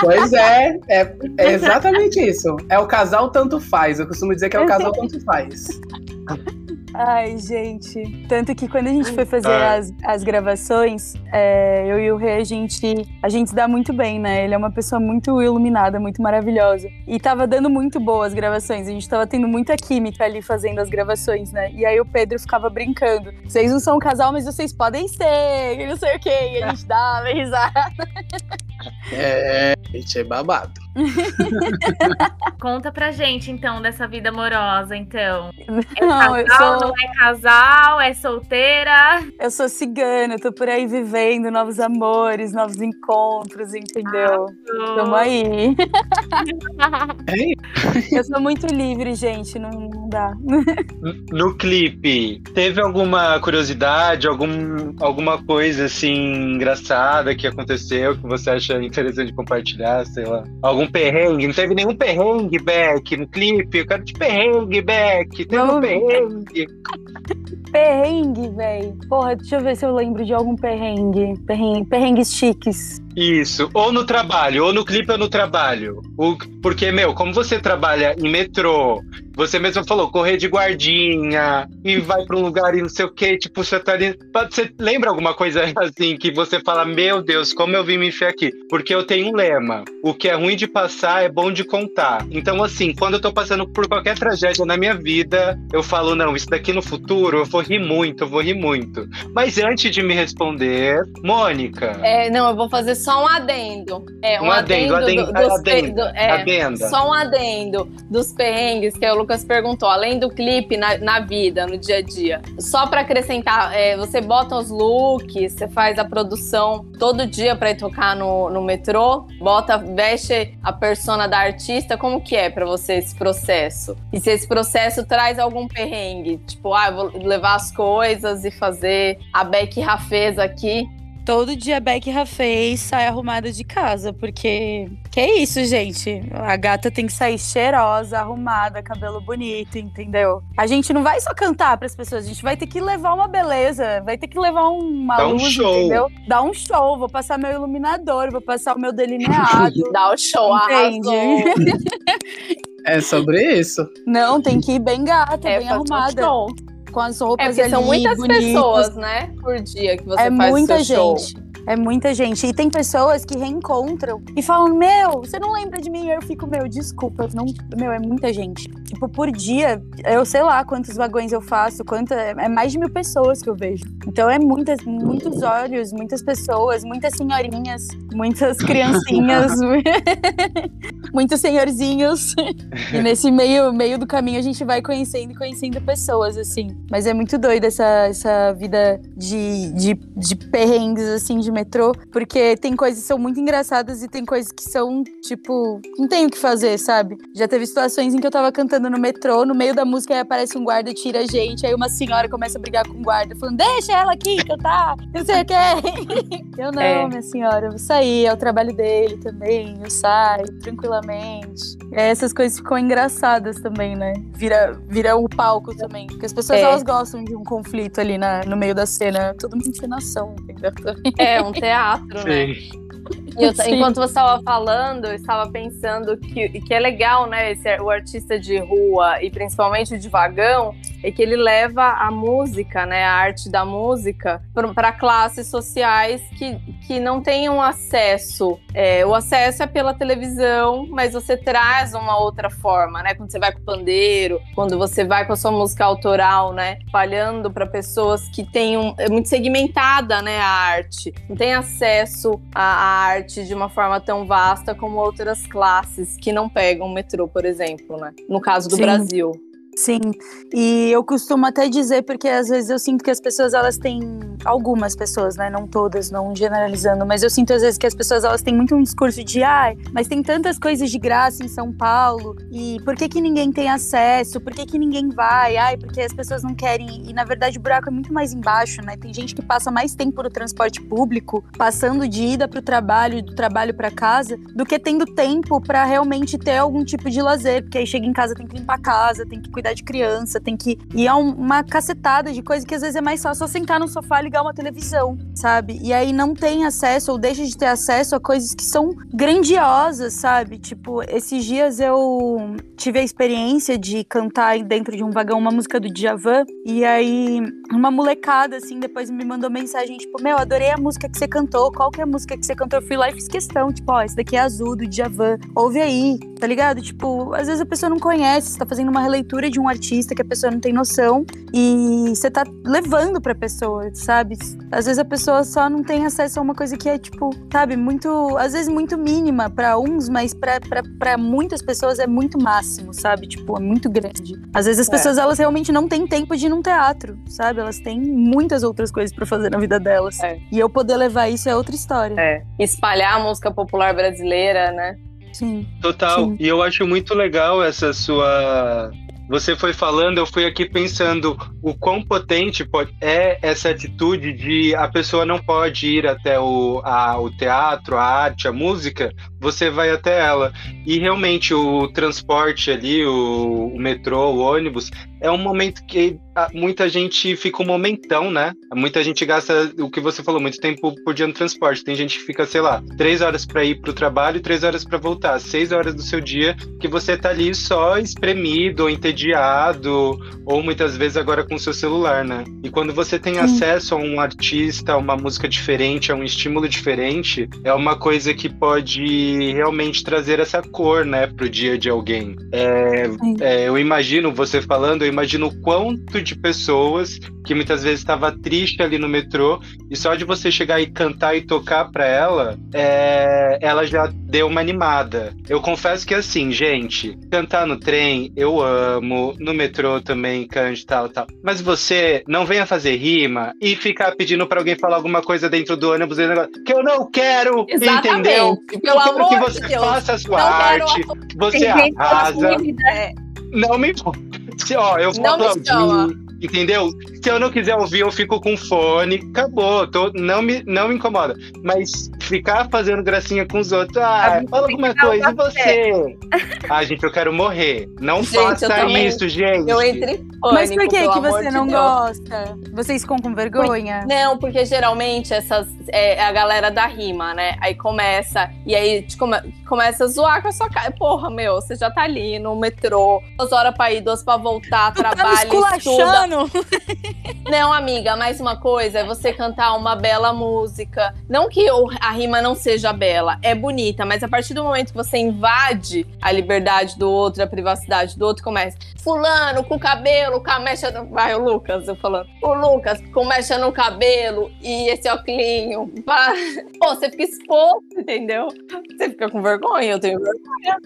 Pois é, é, é exatamente isso. É o casal tanto faz. Eu costumo dizer que é o casal tanto faz. Ai, gente. Tanto que quando a gente foi fazer Ah. as, as gravações, é, eu e o Rê, a gente, a gente se dá muito bem, né? Ele é uma pessoa muito iluminada, muito maravilhosa. E tava dando muito boas as gravações. A gente tava tendo muita química ali fazendo as gravações, né? E aí o Pedro ficava brincando. Vocês não são um casal, mas vocês podem ser, e não sei o quê. E a gente dava risada. É, gente, é babado. Conta pra gente, então, dessa vida amorosa, então. É Não, eu casal, sou- não é casal, é solteira? Eu sou cigana, eu tô por aí vivendo novos amores, novos encontros, entendeu? Tamo aí. Eu sou muito livre, gente, não, não dá. No clipe, teve alguma curiosidade, algum, alguma coisa assim engraçada que aconteceu que você acha interessante compartilhar, sei lá? Algum perrengue? Não teve nenhum perrengue, Beck, no clipe? Eu quero de perrengue, Beck. Teve um Vamos- perrengue. Perrengue, véi. Porra, deixa eu ver se eu lembro de algum perrengue. Perrengue perrengues chiques. Isso, ou no trabalho, ou no clipe ou no trabalho. O- porque, meu, como você trabalha em metrô, você mesmo falou, correr de guardinha, e vai pra um lugar e não sei o que, tipo, você tá ali. Você lembra alguma coisa assim que você fala, meu Deus, como eu vim me enfiar aqui? Porque eu tenho um lema: o que é ruim de passar é bom de contar. Então, assim, quando eu tô passando por qualquer tragédia na minha vida, eu falo, não, isso daqui no futuro eu vou rir muito, eu vou rir muito. Mas antes de me responder, Mônica. É, não, eu vou fazer só um adendo. É, um, Um adendo, adendo, adendo, do- dos adendo, do- é, adenda. Só um adendo dos perrengues que o Lucas perguntou, além do clipe na, na vida, no dia a dia. Só pra acrescentar, é, você bota os looks, você faz a produção todo dia pra ir tocar no, no metrô, bota, veste a persona da artista, como que é pra você esse processo? E se esse processo traz algum perrengue? Tipo, ah, eu vou levar as coisas e fazer a Beck Rafez aqui. Todo dia Beck Rafez sai arrumada de casa, porque. Que é isso, gente? A gata tem que sair cheirosa, arrumada, cabelo bonito, entendeu? A gente não vai só cantar pras pessoas, a gente vai ter que levar uma beleza, vai ter que levar uma Dá um luz, show. entendeu? Dar um show, vou passar meu iluminador, vou passar o meu delineado. Dá o show, Entende? arrasou. É sobre isso. Não, tem que ir bem gata, É, bem fazer um arrumada, show. Com as É roupas porque são ali, muitas bonitas. pessoas, né? Por dia que você É faz muita seu show. É muita gente. E tem pessoas que reencontram e falam: Meu, você não lembra de mim? Eu fico, meu, desculpa. Não, meu, é muita gente. Tipo, por dia, eu sei lá quantos vagões eu faço, quanta, é mais de mil pessoas que eu vejo. Então é muitas, muitos olhos, muitas pessoas, muitas senhorinhas, muitas criancinhas, muitos senhorzinhos. E nesse meio, meio do caminho a gente vai conhecendo e conhecendo pessoas, assim. Mas é muito doido essa, essa vida de, de, de perrengues, assim, de metrô, porque tem coisas que são muito engraçadas e tem coisas que são, tipo, não tem o que fazer, sabe? Já teve situações em que eu tava cantando no metrô, no meio da música aí aparece um guarda, tira a gente, aí uma senhora começa a brigar com o guarda, falando, deixa ela aqui cantar, não sei o que. Eu não, É. minha senhora, eu vou sair, é o trabalho dele também, eu saio tranquilamente. E aí essas coisas ficam engraçadas também, né? Vira, vira o palco também. Porque as pessoas, É. elas gostam de um conflito ali na, no meio da cena. Tudo uma encenação, entendeu? É um teatro, né? Sim. E eu- enquanto você estava falando, eu estava pensando que, que é legal, né? Esse, o artista de rua e principalmente o de vagão, é que ele leva a música, né? A arte da música para classes sociais que, que não tenham acesso. É, o acesso é pela televisão, mas você traz uma outra forma, né? Quando você vai com o pandeiro, quando você vai com a sua música autoral, né? Espalhando para pessoas que têm um, é muito segmentada, né? A arte, não tem acesso à, à arte de uma forma tão vasta como outras classes que não pegam o metrô, por exemplo, né? No caso do Sim. Brasil. Sim, e eu costumo até dizer, porque às vezes eu sinto que as pessoas, elas têm, algumas pessoas, né, não todas, não generalizando, mas eu sinto às vezes que as pessoas, elas têm muito um discurso de, ai, mas tem tantas coisas de graça em São Paulo, e por que que ninguém tem acesso, por que que ninguém vai, ai, porque as pessoas não querem, e na verdade o buraco é muito mais embaixo, né, tem gente que passa mais tempo no transporte público, passando de ida pro trabalho e do trabalho para casa, do que tendo tempo para realmente ter algum tipo de lazer, porque aí chega em casa tem que limpar a casa, tem que cuidar de criança, tem que. E é um- uma cacetada de coisa que às vezes é mais fácil só sentar no sofá e ligar uma televisão, sabe? E aí não tem acesso ou deixa de ter acesso a coisas que são grandiosas, sabe? Tipo, esses dias eu tive a experiência de cantar dentro de um vagão uma música do Djavan, e aí uma molecada, assim, depois me mandou mensagem, tipo, meu, adorei a música que você cantou, qual que é a música que você cantou? Eu fui lá e fiz questão, tipo, ó, esse daqui é azul, do Djavan, ouve aí, tá ligado? Tipo, às vezes a pessoa não conhece, você tá fazendo uma releitura de um artista que a pessoa não tem noção, e você tá levando pra pessoa, sabe? Às vezes a pessoa só não tem acesso a uma coisa que é, tipo, sabe, muito, às vezes muito mínima pra uns, mas pra muitas pessoas é muito máximo, sabe? Tipo, é muito grande. Às vezes as É. pessoas, elas realmente não têm tempo de ir num teatro, sabe? Elas têm muitas outras coisas pra fazer na vida delas. É. E eu poder levar isso é outra história. É. Espalhar a música popular brasileira, né? Sim. Total. Sim. E eu acho muito legal essa sua. Você foi falando, eu fui aqui pensando o quão potente pode- é essa atitude de a pessoa não pode ir até o, a- o teatro, a arte, a música, você vai até ela. E realmente o transporte ali, o, o metrô, o ônibus, é um momento que muita gente fica um momentão, né? Muita gente gasta o que você falou, muito tempo por dia no transporte. Tem gente que fica, sei lá, três horas para ir pro trabalho e três horas para voltar. Seis horas do seu dia que você tá ali só espremido, ou entediado, ou muitas vezes agora com o seu celular, né? E quando você tem Sim. acesso a um artista, a uma música diferente, a um estímulo diferente, é uma coisa que pode realmente trazer essa cor, né, pro dia de alguém. É, é, eu imagino você falando, eu imagino o quanto de pessoas que muitas vezes estava triste ali no metrô e só de você chegar e cantar e tocar pra ela, é, ela já deu uma animada. Eu confesso que assim, gente, cantar no trem eu amo, no metrô também cante tal, tal. Mas você não venha fazer rima e ficar pedindo pra alguém falar alguma coisa dentro do ônibus e negócio, que eu não quero, Exatamente. entendeu? Pelo eu quero que você de faça a sua Não arte, você Tem arrasa. Não me. Ó, eu vou Não aplaudir, entendeu? Se eu não quiser ouvir, eu fico com fone. Acabou. Tô, não, me, não me incomoda. Mas ficar fazendo gracinha com os outros. Ah, fala alguma coisa. E você? ah, gente, eu quero morrer. Não Gente, faça também- isso, gente. Eu entro em pânico, Mas por que que você não Deus. gosta? Vocês ficam com vergonha? Não, porque geralmente essas é a galera da rima, né? Aí começa, e aí come- começa a zoar com a sua cara. Porra, meu, você já tá ali no metrô, duas horas pra ir, duas pra voltar, Tá me trabalha, estuda. Não, amiga, mais uma coisa é você cantar uma bela música. Não que a rima não seja bela, é bonita, mas a partir do momento que você invade a liberdade do outro, a privacidade do outro, começa. Fulano com cabelo, com a mecha. No... Vai, o Lucas, eu falando. O Lucas com mecha no cabelo e esse oclinho. pá. Pô, você fica exposto, entendeu? Você fica com vergonha, eu tenho vergonha.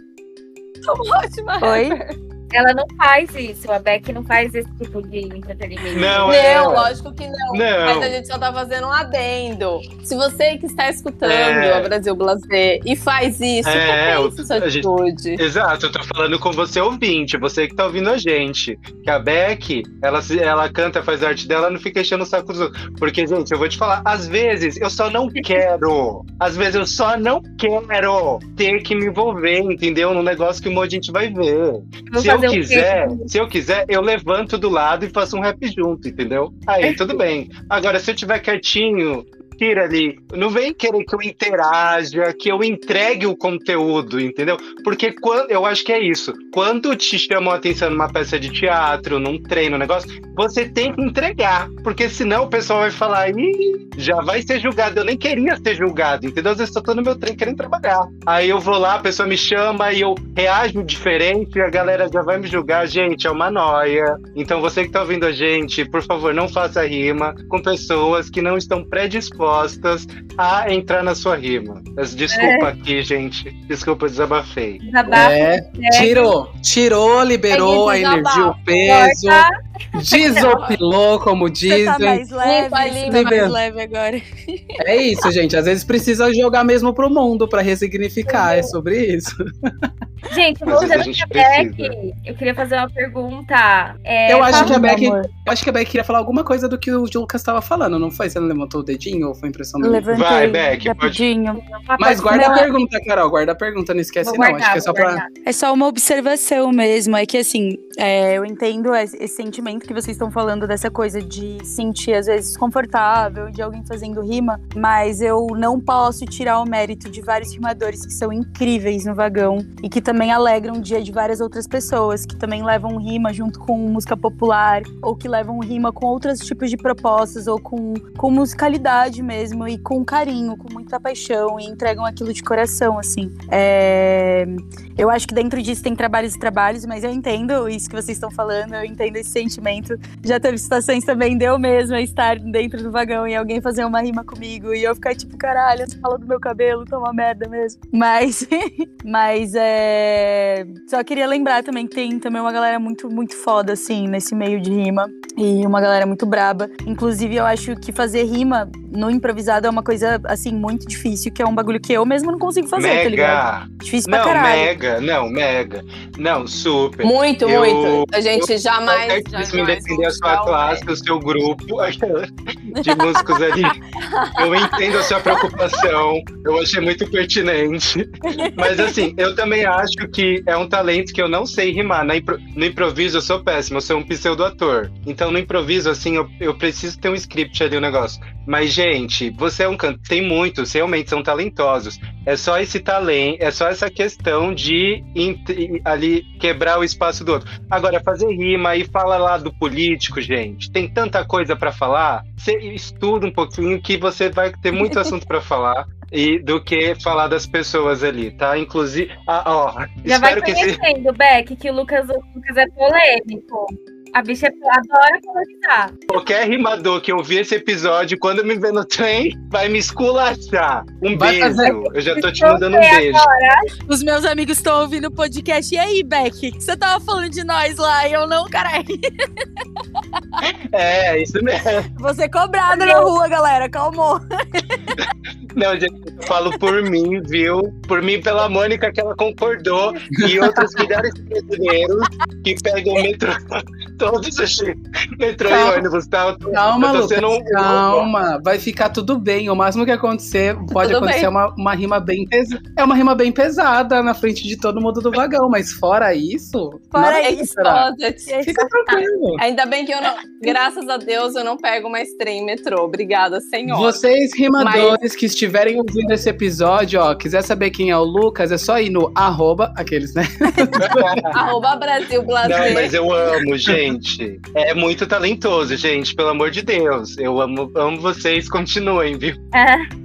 Tô ótima. Oi? Ela não faz isso. A Beck não faz esse tipo de entretenimento. Não, Não, é. lógico que não. Não. Mas a gente só tá fazendo um adendo. Se você que está escutando É. a Brasil Blazer e faz isso, É, repense sua a gente- atitude. Exato, eu tô falando com você ouvinte, você que tá ouvindo a gente. Que a Beck, ela, ela canta, faz a arte dela, não fica enchendo o saco dos outros. Porque, gente, eu vou te falar, às vezes eu só não quero. Às vezes eu só não quero ter que me envolver, entendeu? Num negócio que um monte de gente vai ver. Vou se eu quiser, se eu quiser, eu levanto do lado e faço um rap junto, entendeu? Aí tudo bem. Agora, se eu tiver quietinho, tira ali. Não vem querer que eu interaja, que eu entregue o conteúdo, entendeu? Porque quando eu acho que é isso. Quando te chamam a atenção numa peça de teatro, num treino, um negócio, você tem que entregar. Porque senão o pessoal vai falar, Ih, já vai ser julgado. Eu nem queria ser julgado, entendeu? Às vezes eu tô no meu trem querendo trabalhar. Aí eu vou lá, a pessoa me chama e eu reajo diferente, a galera já vai me julgar. Gente, é uma noia. Então você que tá ouvindo a gente, por favor, não faça rima com pessoas que não estão predispostas a entrar na sua rima. Desculpa aqui, gente. Desculpa, desabafei. Desabafa, É, tirou, tirou, liberou a Segue energia, o desabafo. peso, corta. Desopilou, como Você dizem. tá mais leve, Limpa, você tá limpa. mais leve agora. É isso, gente. Às vezes precisa jogar mesmo pro mundo pra ressignificar. É sobre isso. Gente, a voltando Beck, eu queria fazer uma pergunta. É, Eu acho que a Beck, acho que a Beck queria falar alguma coisa do que o Lucas estava falando, não foi? Você não levantou o dedinho ou foi impressão minha? Levantei Vai, Beck, rapidinho. Mas guarda Não, a pergunta, Carol. Guarda a pergunta, não esquece não. guardar, acho que é só. É só uma observação mesmo. É que assim, é, eu entendo esse esse que vocês estão falando dessa coisa de sentir às vezes desconfortável de alguém fazendo rima, mas eu não posso tirar o mérito de vários rimadores que são incríveis no vagão e que também alegram o dia de várias outras pessoas, que também levam rima junto com música popular ou que levam rima com outros tipos de propostas ou com, com musicalidade mesmo e com carinho, com muita paixão e entregam aquilo de coração, assim. É, eu acho que dentro disso tem trabalhos e trabalhos, mas eu entendo isso que vocês estão falando, eu entendo esse sentimento. Já teve situações também de eu mesma estar dentro do vagão e alguém fazer uma rima comigo e eu ficar tipo, caralho, você fala do meu cabelo, tá uma merda mesmo. Mas, mas é. Só queria lembrar também que tem também uma galera muito, muito foda, assim, nesse meio de rima. E uma galera muito braba. Inclusive, eu acho que fazer rima no improvisado é uma coisa, assim, muito difícil, que é um bagulho que eu mesmo não consigo fazer, tá ligado? Mega! Difícil pra Não, caralho. mega, não, mega. Não, super. Muito, Eu- muito. A gente jamais. Qualquer me defender a sua um classe, o seu grupo de músicos ali. Eu entendo a sua preocupação, eu achei muito pertinente. Mas assim, eu também acho que é um talento que eu não sei rimar. No improviso eu sou péssimo, eu sou um pseudo-ator. Então no improviso, assim, eu, eu preciso ter um script ali, o negócio. Mas, gente, você é um canto. Tem muitos, realmente são talentosos. É só esse talento, é só essa questão de ali quebrar o espaço do outro. Agora, fazer rima e fala lá do político, gente. Tem tanta coisa pra falar. Você estuda um pouquinho que você vai ter muito assunto pra falar. E do que falar das pessoas ali, tá? Inclusive, ah, ó, Já vai espero que conhecendo, Beck, que o Lucas, o Lucas é polêmico. A bicha adora polarizar. qualquer rimador que ouvir esse episódio, quando me ver no trem, vai me esculachar. Um Vai beijo. fazer- Eu já tô te mandando um beijo. Os meus amigos estão ouvindo o podcast. E aí, Beck? Você tava falando de nós lá e eu não, caralho. É, isso mesmo. Você cobrado na rua, galera. Calmou. Não, gente, eu falo por mim, viu? Por mim, pela Mônica, que ela concordou, e outros milhares de brasileiros que pegam o metrô, todos os metrô Calma. e ônibus, tá? Calma, Lucas, sendo um- calma. Vai ficar tudo bem. O máximo que acontecer, pode Tudo acontecer bem. uma, uma rima bem pesada. É uma rima bem pesada na frente de todo mundo do vagão, mas fora isso. Fora nada isso. Fica tranquilo. Ainda bem que eu não. Graças a Deus eu não pego mais trem metrô. Obrigada, senhor. Vocês, rimadores que estiverem ouvindo esse episódio, ó, quiser saber quem é o Lucas, é só ir no arroba, aqueles, né? Arroba Brasil Não, mas eu amo, gente. É muito talentoso, gente, pelo amor de Deus. Eu amo, amo vocês, continuem, viu?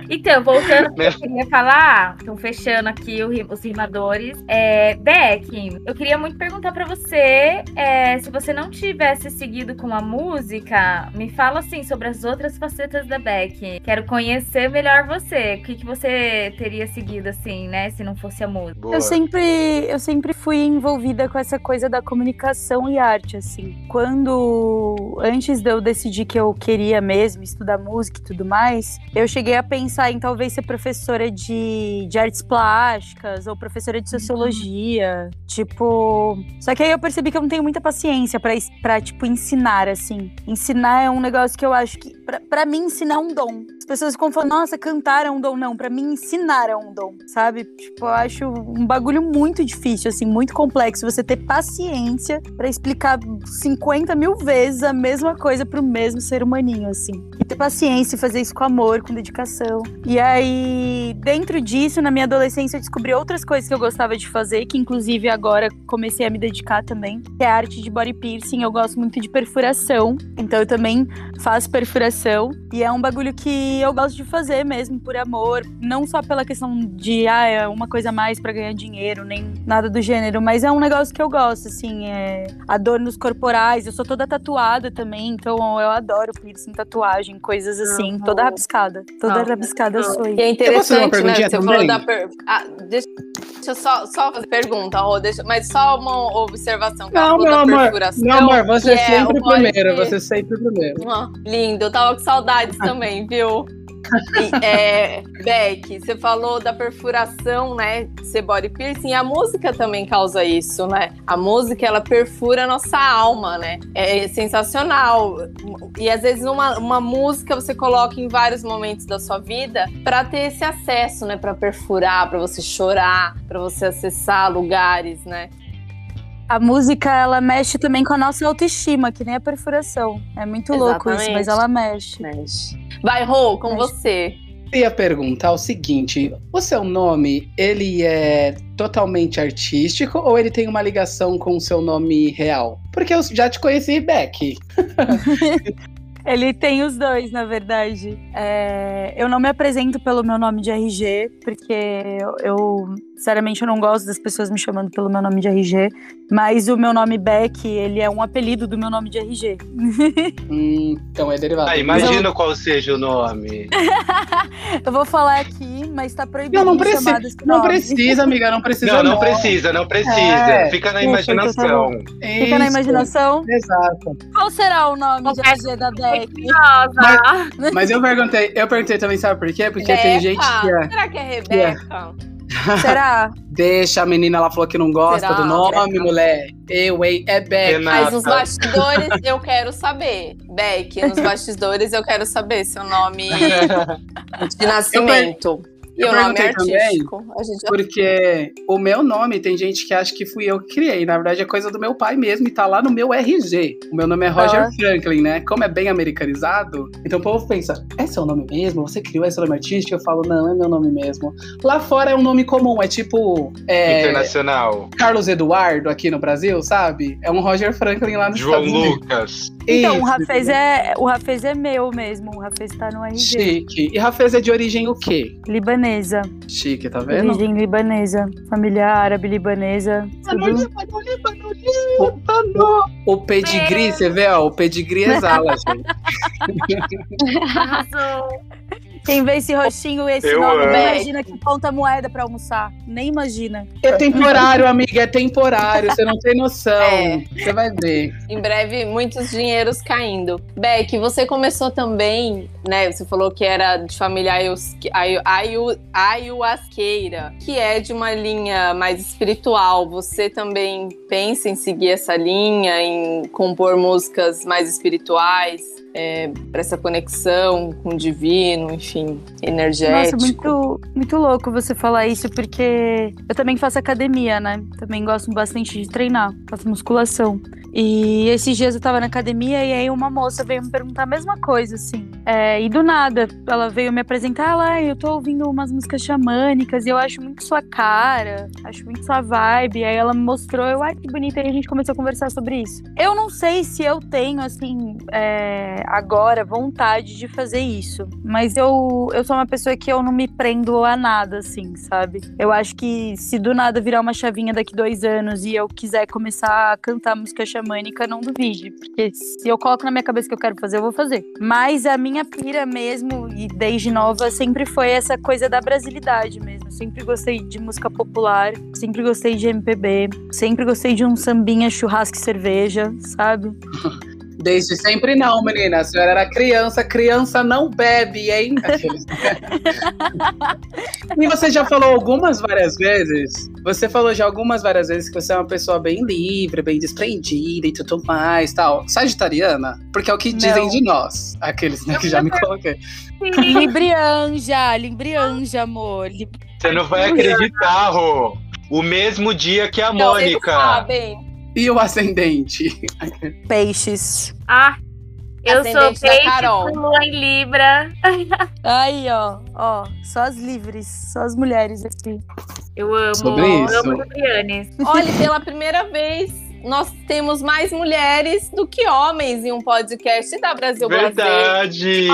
Então, voltando que eu queria falar, então fechando aqui o, os rimadores. É, Beck, eu queria muito perguntar para você é, se você não tivesse seguido com a música, me fala assim sobre as outras facetas da Beck. Quero conhecer melhor você. O que, que você teria seguido assim, né? Se não fosse a música. Boa. Eu sempre, eu sempre fui envolvida com essa coisa da comunicação e arte, assim. Quando, antes de eu decidir que eu queria mesmo estudar música e tudo mais, eu cheguei a pensar em talvez ser professora de, de artes plásticas ou professora de sociologia, tipo... Só que aí eu percebi que eu não tenho muita paciência pra tipo, ensinar, assim. Ensinar é um negócio que eu acho que, pra mim, ensinar é um dom. As pessoas ficam falando, nossa, cantar é um dom. Não, pra mim, ensinar é um dom, sabe? Tipo, eu acho um bagulho muito difícil, assim, muito complexo. Você ter paciência pra explicar 50 mil vezes a mesma coisa pro mesmo ser humaninho, assim. E ter paciência fazer isso com amor, com dedicação. E aí, dentro disso, na minha adolescência, eu descobri outras coisas que eu gostava de fazer, que inclusive agora comecei a me dedicar também, que é a arte de body piercing. Eu gosto muito de perfuração, então eu também faço perfuração. E é um bagulho que eu gosto de fazer mesmo, por amor. Não só pela questão de, ah, é uma coisa a mais pra ganhar dinheiro, nem nada do gênero, mas é um negócio que eu gosto, assim, é adornos corporais. Eu sou toda tatuada também, então eu adoro piercing, tatuagem, coisas assim, toda rabiscada. Toda Ah, rabiscada eu sou. E é interessante, né? Você também? falou da per... ah, deixa, deixa eu só, só fazer pergunta, Rô, deixa, mas só uma observação que ela Não, falou meu da amor. perfuração. Meu amor, você é sempre o primeiro. Você é sempre o primeiro. Ah, Lindo, eu tava com saudades também, viu? E, é, Beck, você falou da perfuração, né? Ser body piercing, e a música também causa isso, né? A música, ela perfura a nossa alma, né? É sensacional. E às vezes uma, uma música você coloca em vários momentos da sua vida para ter esse acesso, né? Para perfurar, para você chorar, para você acessar lugares, né? A música, ela mexe também com a nossa autoestima, que nem a perfuração. É muito louco isso, Exatamente. mas ela mexe. Mexe. Vai, Rô, com Mexe. você. Eu ia perguntar o seguinte: o seu nome, ele é totalmente artístico ou ele tem uma ligação com o seu nome real? Porque eu já te conheci, Beck. Ele tem os dois, na verdade. É, eu não me apresento pelo meu nome de RG, porque eu, eu, sinceramente, eu não gosto das pessoas me chamando pelo meu nome de RG. Mas o meu nome Beck, ele é um apelido do meu nome de RG. Hum, então é derivado. Ah, imagina qual seja o nome. Eu vou falar aqui, mas tá proibido Não, não de precisa. chamar desse Não precisa, amiga, não precisa. Não, não precisa, não precisa. É. Fica na Ufa, imaginação. Fica na imaginação. Exato. Qual será o nome de Confesso RG da Beck? Curiosa. Mas eu perguntei, eu perguntei também, sabe por quê? Porque tem gente que é. Será que é Rebeca? Será? Deixa a menina, ela falou que não gosta Será, do nome, Beca? mulher. Eu, hein? É Beck. Renata. Mas nos bastidores eu quero saber. Beck, nos bastidores eu quero saber seu nome de nascimento. E eu o nome perguntei também, artístico. A gente já Porque o meu nome, tem gente que acha que fui eu que criei. Na verdade, é coisa do meu pai mesmo e tá lá no meu RG. O meu nome é Roger Ah. Franklin, né? Como é bem americanizado, então o povo pensa: é seu nome mesmo? Você criou esse nome artístico? Eu falo: não, é meu nome mesmo. Lá fora é um nome comum, é tipo. é, Internacional. Carlos Eduardo aqui no Brasil, sabe? É um Roger Franklin lá nos João Estados Unidos. Lucas. Então, o Isso, Rafez é, o Rafez é meu mesmo. O Rafez tá no RG. Chique. E Rafez é de origem o quê? Libanesa. Chique, tá vendo? Origem libanesa. Família árabe libanesa. Tudo. O pedigree, você vê, ó, o pedigree exala, gente. Arrasou. Quem vê esse roxinho e esse Eu nome, amo. imagina que ponta moeda pra almoçar. Nem imagina. É temporário, amiga, é temporário, você não tem noção. É. Você vai ver. Em breve, muitos dinheiros caindo. Beck, você começou também, né? Você falou que era de família ayahuasqueira, que é de uma linha mais espiritual. Você também pensa em seguir essa linha, em compor músicas mais espirituais? É, para essa conexão com o divino, enfim, Nossa, energético. muito, muito louco você falar isso, porque eu também faço academia, né? Também gosto bastante de treinar, faço musculação. E esses dias eu tava na academia e aí uma moça veio me perguntar a mesma coisa, assim. É, e do nada, ela veio me apresentar, "Ai, eu tô ouvindo umas músicas xamânicas e eu acho muito sua cara, acho muito sua vibe. Aí ela me mostrou, eu, ai, que bonita, e a gente começou a conversar sobre isso. Eu não sei se eu tenho, assim, é, agora vontade de fazer isso. Mas eu, eu sou uma pessoa que eu não me prendo a nada, assim, sabe? Eu acho que se do nada virar uma chavinha daqui dois anos e eu quiser começar a cantar música xamânica, não duvide. Porque se eu coloco na minha cabeça que eu quero fazer, eu vou fazer. Mas a minha pira mesmo, e desde nova, sempre foi essa coisa da brasilidade mesmo. Sempre gostei de música popular, sempre gostei de MPB, sempre gostei de um sambinha, churrasco e cerveja, sabe? Desde sempre não, menina. A senhora era criança, criança não bebe, hein? Aqueles- e você já falou algumas várias vezes. Você falou já algumas várias vezes que você é uma pessoa bem livre, bem desprendida e tudo mais, tal. Sagitariana? Porque é o que dizem Não. de nós. Aqueles né, que já me coloquei. Librianja, Librianja, amor. Lib- Você não vai acreditar, Rô. O mesmo dia que a Não, vocês Mônica. sabem. E o ascendente? Peixes. Ah, eu sou peixe Carol. com lua em Libra. Aí, ó, ó, só as livres, só as mulheres aqui. Eu amo, Sobre isso. amo Librianes. Olha, pela primeira vez, nós temos mais mulheres do que homens em um podcast da Brasil Brasil. Verdade!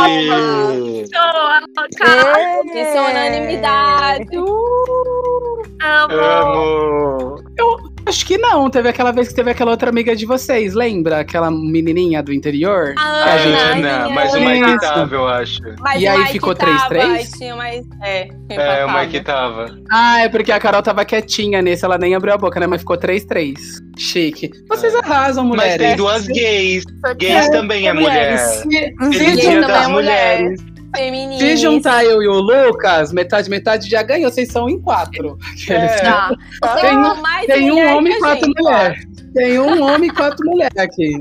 Cara, Isso é unanimidade. Uh! amo. Amo! Acho que não. Teve aquela vez que teve aquela outra amiga de vocês, lembra? Aquela menininha do interior? Ah, A a gente não, mas o. Mike tava, eu acho. Mas E aí Mike ficou tava, 3-3? aí Tinha mais. É, É, o. Mike tava. Ah, é porque a Carol tava quietinha nesse, ela nem abriu a boca, né? Mas ficou 3-3. Chique. Vocês É. arrasam, Mas mulheres. tem duas gays. Gays também é mulher. mulheres. Feliz Gay dia também das é mulher. Feminista. Se juntar eu e o Lucas, metade, metade já ganhou, vocês são em quatro. É. Tá. Tem um- Tem, um homem e quatro gente, mulheres. Tem um homem e quatro mulheres aqui.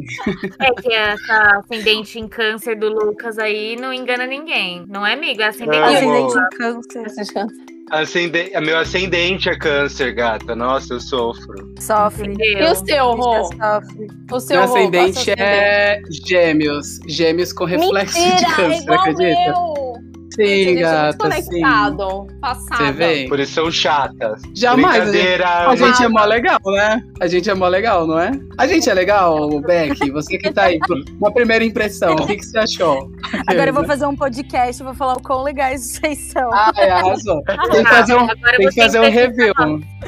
É que essa ascendente em câncer do Lucas aí não engana ninguém. Não é, amiga? É ascendente Ah, em Ascendente em câncer. Ascende... Meu ascendente é câncer, gata. Nossa, eu sofro. Sofre. Entendeu? E o seu, Rô? Sofre. O seu Meu Rô, ascendente o seu é gêmeos. Gêmeos com reflexo Mentira, de é câncer, acredita? meu. Sim, Gente, gata, sim. conectado. Passada. Você vê? Por isso são chatas. Jamais. A gente, Brincadeira. a gente é mó legal, né? A gente é mó legal, não é? A gente é legal, Beck. Você que tá aí. Uma primeira impressão, o que, que você achou? Agora eu vou fazer um podcast, vou falar o quão legais vocês são. Ah, é, arrasou. Tem que fazer um, tem que fazer um review.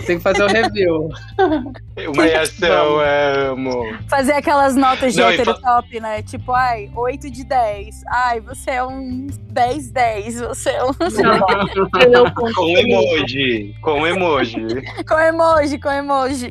Tem que fazer um review. Uma reação, amo. Fazer aquelas notas de Não, hétero fa- top, né? Tipo, ai, 8 de 10. Ai, você é um 10, 10. Você é um. Eu Com emoji. Com emoji. com emoji, com emoji.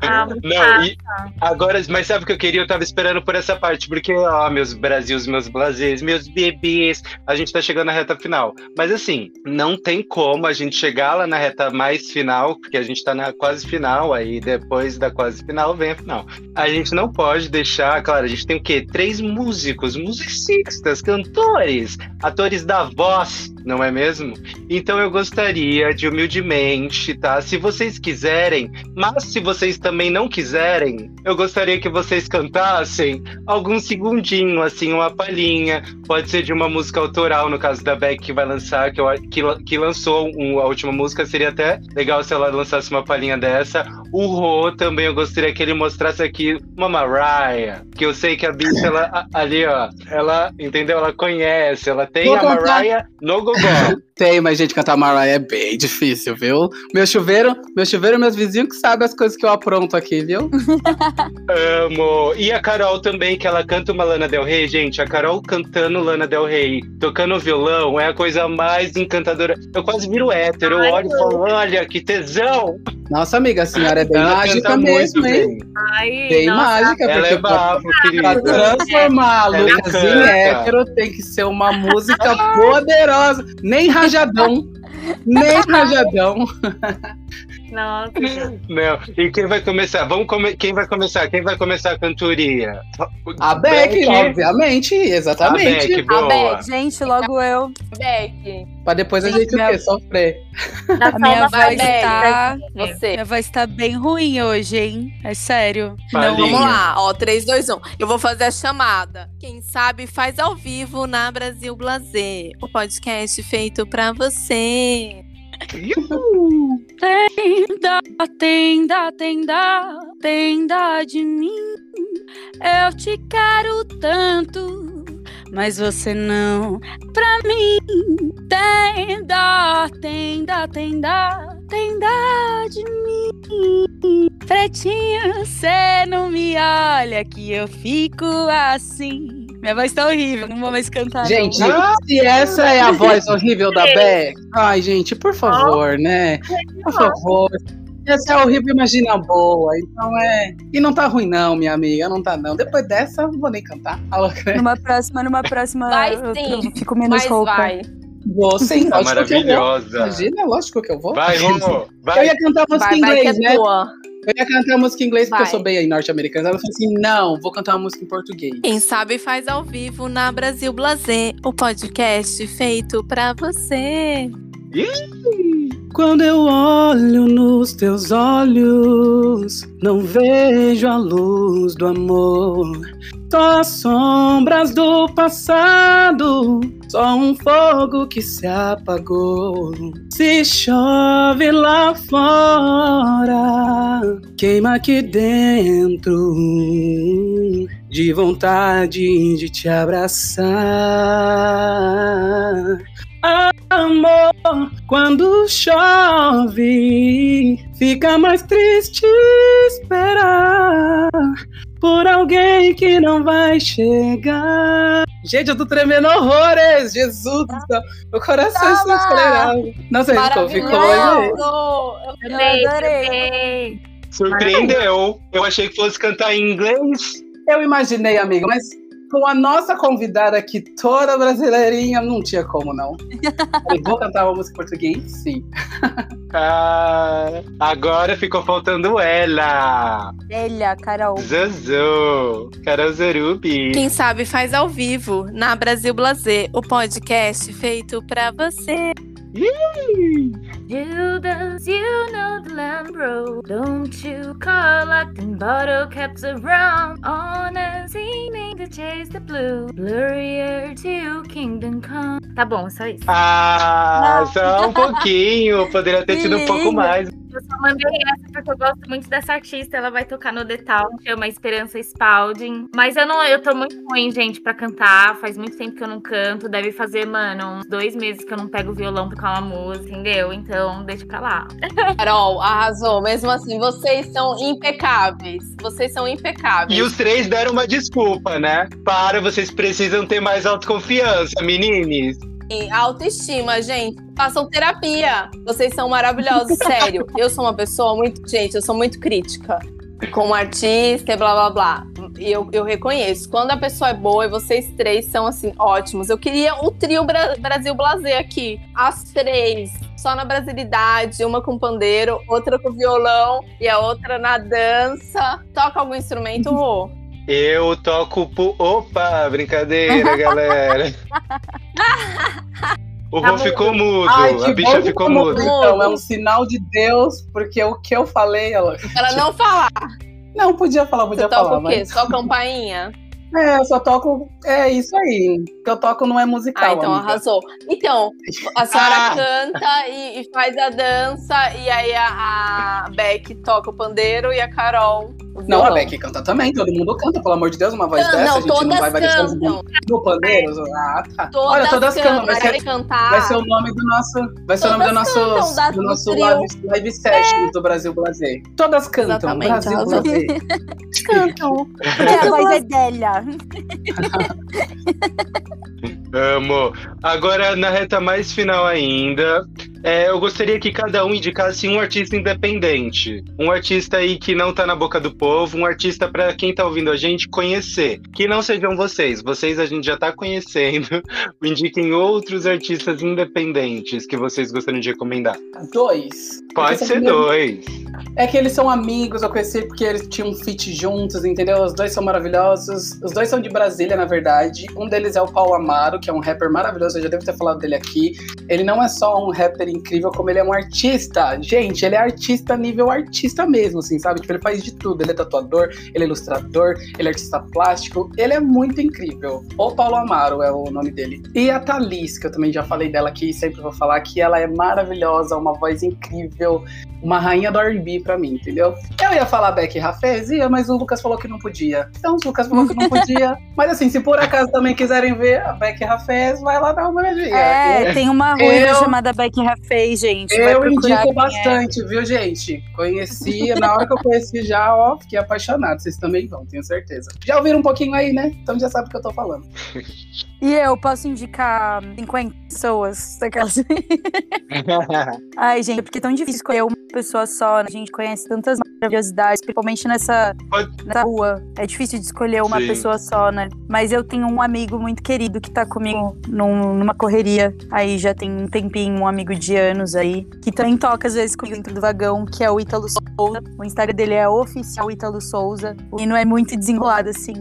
Ah, Não, e agora, mas sabe o que eu queria? Eu tava esperando por essa parte, porque, ó, meus Brasils, meus Blasés, meus bebês, a gente tá chegando na reta final. Mas assim, não tem como a gente chegar lá na reta mais final, porque a gente tá na quase final, aí depois da quase final vem a final. A gente não pode deixar, claro, a gente tem o quê? Três músicos, musicistas, cantores, atores da voz, não é mesmo? Então eu gostaria de humildemente, tá? Se vocês quiserem, mas se vocês também não quiserem, eu gostaria que vocês cantassem algum segundinho, assim, uma palhinha. Pode ser de uma música autoral, no caso da Beck que vai lançar, que, eu, que, que lançou um- a última música. Seria até legal se ela lançasse uma palhinha dessa. O Rô também, eu gostaria que ele mostrasse aqui uma Mariah, que eu sei que a bicha, ela, ali, ó, ela, entendeu? Ela conhece, ela tem Vou a. Mariah no Gogó. Tem, mas gente, cantar Mariah é bem difícil, viu? Meu chuveiro, meu chuveiro, meus vizinhos que sabem as coisas que eu apronto aqui, viu? Amo. E a Carol também, que ela canta uma Lana Del Rey, gente. A Carol cantando Lana Del Rey, tocando violão, é a coisa mais encantadora. Eu quase viro hétero, eu Ai, olho e falo, olha, que tesão! Nossa, amiga, a senhora é bem ela mágica mesmo, hein? bem. Ai, Bem nossa, mágica, Ela porque é bafo, pra transformar a Ela Lucas em hétero tem que ser uma música poderosa. Nem rajadão. Nem rajadão. Nossa. Não. E quem vai começar? Vamos come... Quem vai começar? Quem vai começar a cantoria? A Beck, obviamente, exatamente. A Beck, boa. Beck. Gente, logo eu. Beck, Pra depois a Gente, gente o minha- quê? Sofrer. A só minha voz tá. você. Minha voz tá bem ruim hoje, hein? É sério. Palhinha. Vamos lá, ó, 3, 2, 1. Eu vou fazer a chamada. Quem sabe faz ao vivo na Brasil Blazer, o podcast feito pra você. Tenda, tenda, tenda, tenda de mim. Eu te quero tanto, mas você não pra mim. Tenda, tenda, tenda, tenda de mim. Pretinho, cê não me olha que eu fico assim. Minha voz tá horrível, não vou mais cantar. Gente, não. se essa é a voz horrível da Beck, ai, gente, por favor, né? Por favor. Essa é horrível, imagina boa. Então é. E não tá ruim, não, minha amiga. Não tá, não. Depois dessa, não vou nem cantar. Numa próxima, numa próxima. Vai eu, sim. eu fico menos Mas roupa. vai. Vou sim, Tá lógico que eu vou. maravilhosa. Imagina, lógico que eu vou. Vai, Romo. Eu Vai. ia cantar música Vai, em vai que é inglês, né? boa. Eu ia cantar música em inglês porque Vai. eu sou bem aí norte-americana. Ela falou assim: não, vou cantar uma música em português. Quem sabe faz ao vivo na Brasil Blazer, o podcast feito pra você. Quando eu olho nos teus olhos, não vejo a luz do amor. Só as sombras do passado, só um fogo que se apagou. Se chove lá fora, queima aqui dentro, de vontade de te abraçar. Amor, quando chove, fica mais triste esperar por alguém que não vai chegar. Gente, eu tô tremendo horrores! Jesus do céu! Meu coração está acelerado. Nossa, ficou, ficou. Maravilhoso! Eu adorei. Surpreendeu. Eu achei que fosse cantar em inglês. Eu imaginei, amigo, mas com a nossa convidada aqui, toda brasileirinha, não tinha como, não. Falei, vou cantar uma música em português? Sim. Ah, agora ficou faltando ela. Elia, Carol. Zuzu. Carol Zerubi. Quem sabe faz ao vivo na Brasil Blazer, o podcast feito pra você. Judas, you know the Lambro. Don't you collecting bottle caps around? On a aiming to chase the blue. Blurrier to kingdom come. Tá bom, só isso. Ah, Não. só um pouquinho. Poderia ter sido um pouco mais. Eu só mandei essa porque eu gosto muito dessa artista. Ela vai tocar no Town, chama Esperança Spalding. Mas eu não, eu tô muito ruim, gente, pra cantar. Faz muito tempo que eu não canto. Deve fazer, mano, uns dois meses que eu não pego o violão pra tocar uma música, entendeu? Então, deixa pra lá. Carol, arrasou. Mesmo assim, vocês são impecáveis. Vocês são impecáveis. E os três deram uma desculpa, né? Para, vocês precisam ter mais autoconfiança, menines. Autoestima, gente. Façam terapia. Vocês são maravilhosos, sério. Eu sou uma pessoa muito. Gente, eu sou muito crítica. Como artista e blá blá blá. E eu, eu reconheço. Quando a pessoa é boa e vocês três são, assim, ótimos. Eu queria o trio Bra- Brasil Blazer aqui. As três. Só na brasilidade. Uma com pandeiro, outra com violão e a outra na dança. Toca algum instrumento, Rô? Eu toco pu... Opa, brincadeira, galera. O Tá Rô ficou mudo, Ai, a bicha ficou muda. Então, é um sinal de Deus, porque o que eu falei, ela. Pra não falar. Não, podia falar, podia Você toca falar. o quê? Mas... Só campainha? É, eu só toco. É isso aí. O que eu toco não é musical. Ah, então amiga. arrasou. Então, a senhora Ah. canta e, e faz a dança, e aí a, a Beck toca o pandeiro e a Carol. Não, a. Beck canta também, todo mundo canta, pelo amor de Deus, uma voz Não, dessa, não, a gente não vai, vai deixar os cantam. do pandeiro. Ah, tá. Todas, Olha, todas cantam. cantam, vai ser, cantar. vai ser o nome do nosso. Vai ser o nome do nosso, da- do nosso live, live set do Brasil Blazer. Todas cantam, Exatamente, Brasil arrasou. Blazer. cantam. a voz é Délia. Amo. Agora, na reta mais final ainda, é, eu gostaria que cada um indicasse um artista independente. Um artista aí que não tá na boca do povo, um artista pra quem tá ouvindo a gente conhecer. Que não sejam vocês. Vocês a gente já tá conhecendo. Indiquem outros artistas independentes que vocês gostariam de recomendar. Dois. Pode ser dois. É que eles são amigos, eu conheci porque eles tinham um feat juntos, entendeu? Os dois são maravilhosos. Os dois são de Brasília, na verdade. Um deles é o Paulo Amaro, que é um rapper maravilhoso, eu já devo ter falado dele aqui. Ele não é só um rapper incrível, como ele é um artista. Gente, ele é artista nível artista mesmo, assim, sabe? Tipo, ele faz de tudo. Ele é tatuador, ele é ilustrador, ele é artista plástico. Ele é muito incrível. O Paulo Amaro é o nome dele. E a Thalys, que eu também já falei dela aqui sempre vou falar, que ela é maravilhosa, uma voz incrível, uma rainha do R&B pra mim, entendeu? Eu ia falar Beck Rafez, ia, mas o Lucas falou que não podia. Então, o Lucas falou que não podia. mas assim, se por acaso também quiserem ver a Beck Rafez, vai lá dar uma olhadinha. É, tem uma ruiva Eu- chamada Becky Rafei, gente. Eu indico é. bastante, viu, gente? Conheci, na hora que eu conheci já, ó, fiquei apaixonado. Vocês também vão, tenho certeza. Já ouviram um pouquinho aí, né? Então já sabe o que eu tô falando. E eu posso indicar 50 pessoas daquelas. Ai, gente, porque é tão difícil escolher uma pessoa só, né? A gente conhece tantas maravilhosidades, principalmente nessa, Pode- nessa rua. É difícil de escolher uma Sim. pessoa só, né? Mas eu tenho um amigo muito querido que tá comigo num- numa correria. Aí já tem um tempinho, um amigo de anos aí, que também toca às vezes comigo dentro do vagão, que é o Ítalo Souza. O Instagram dele é oficial Ítalo Souza. O menino é muito desenrolado, assim,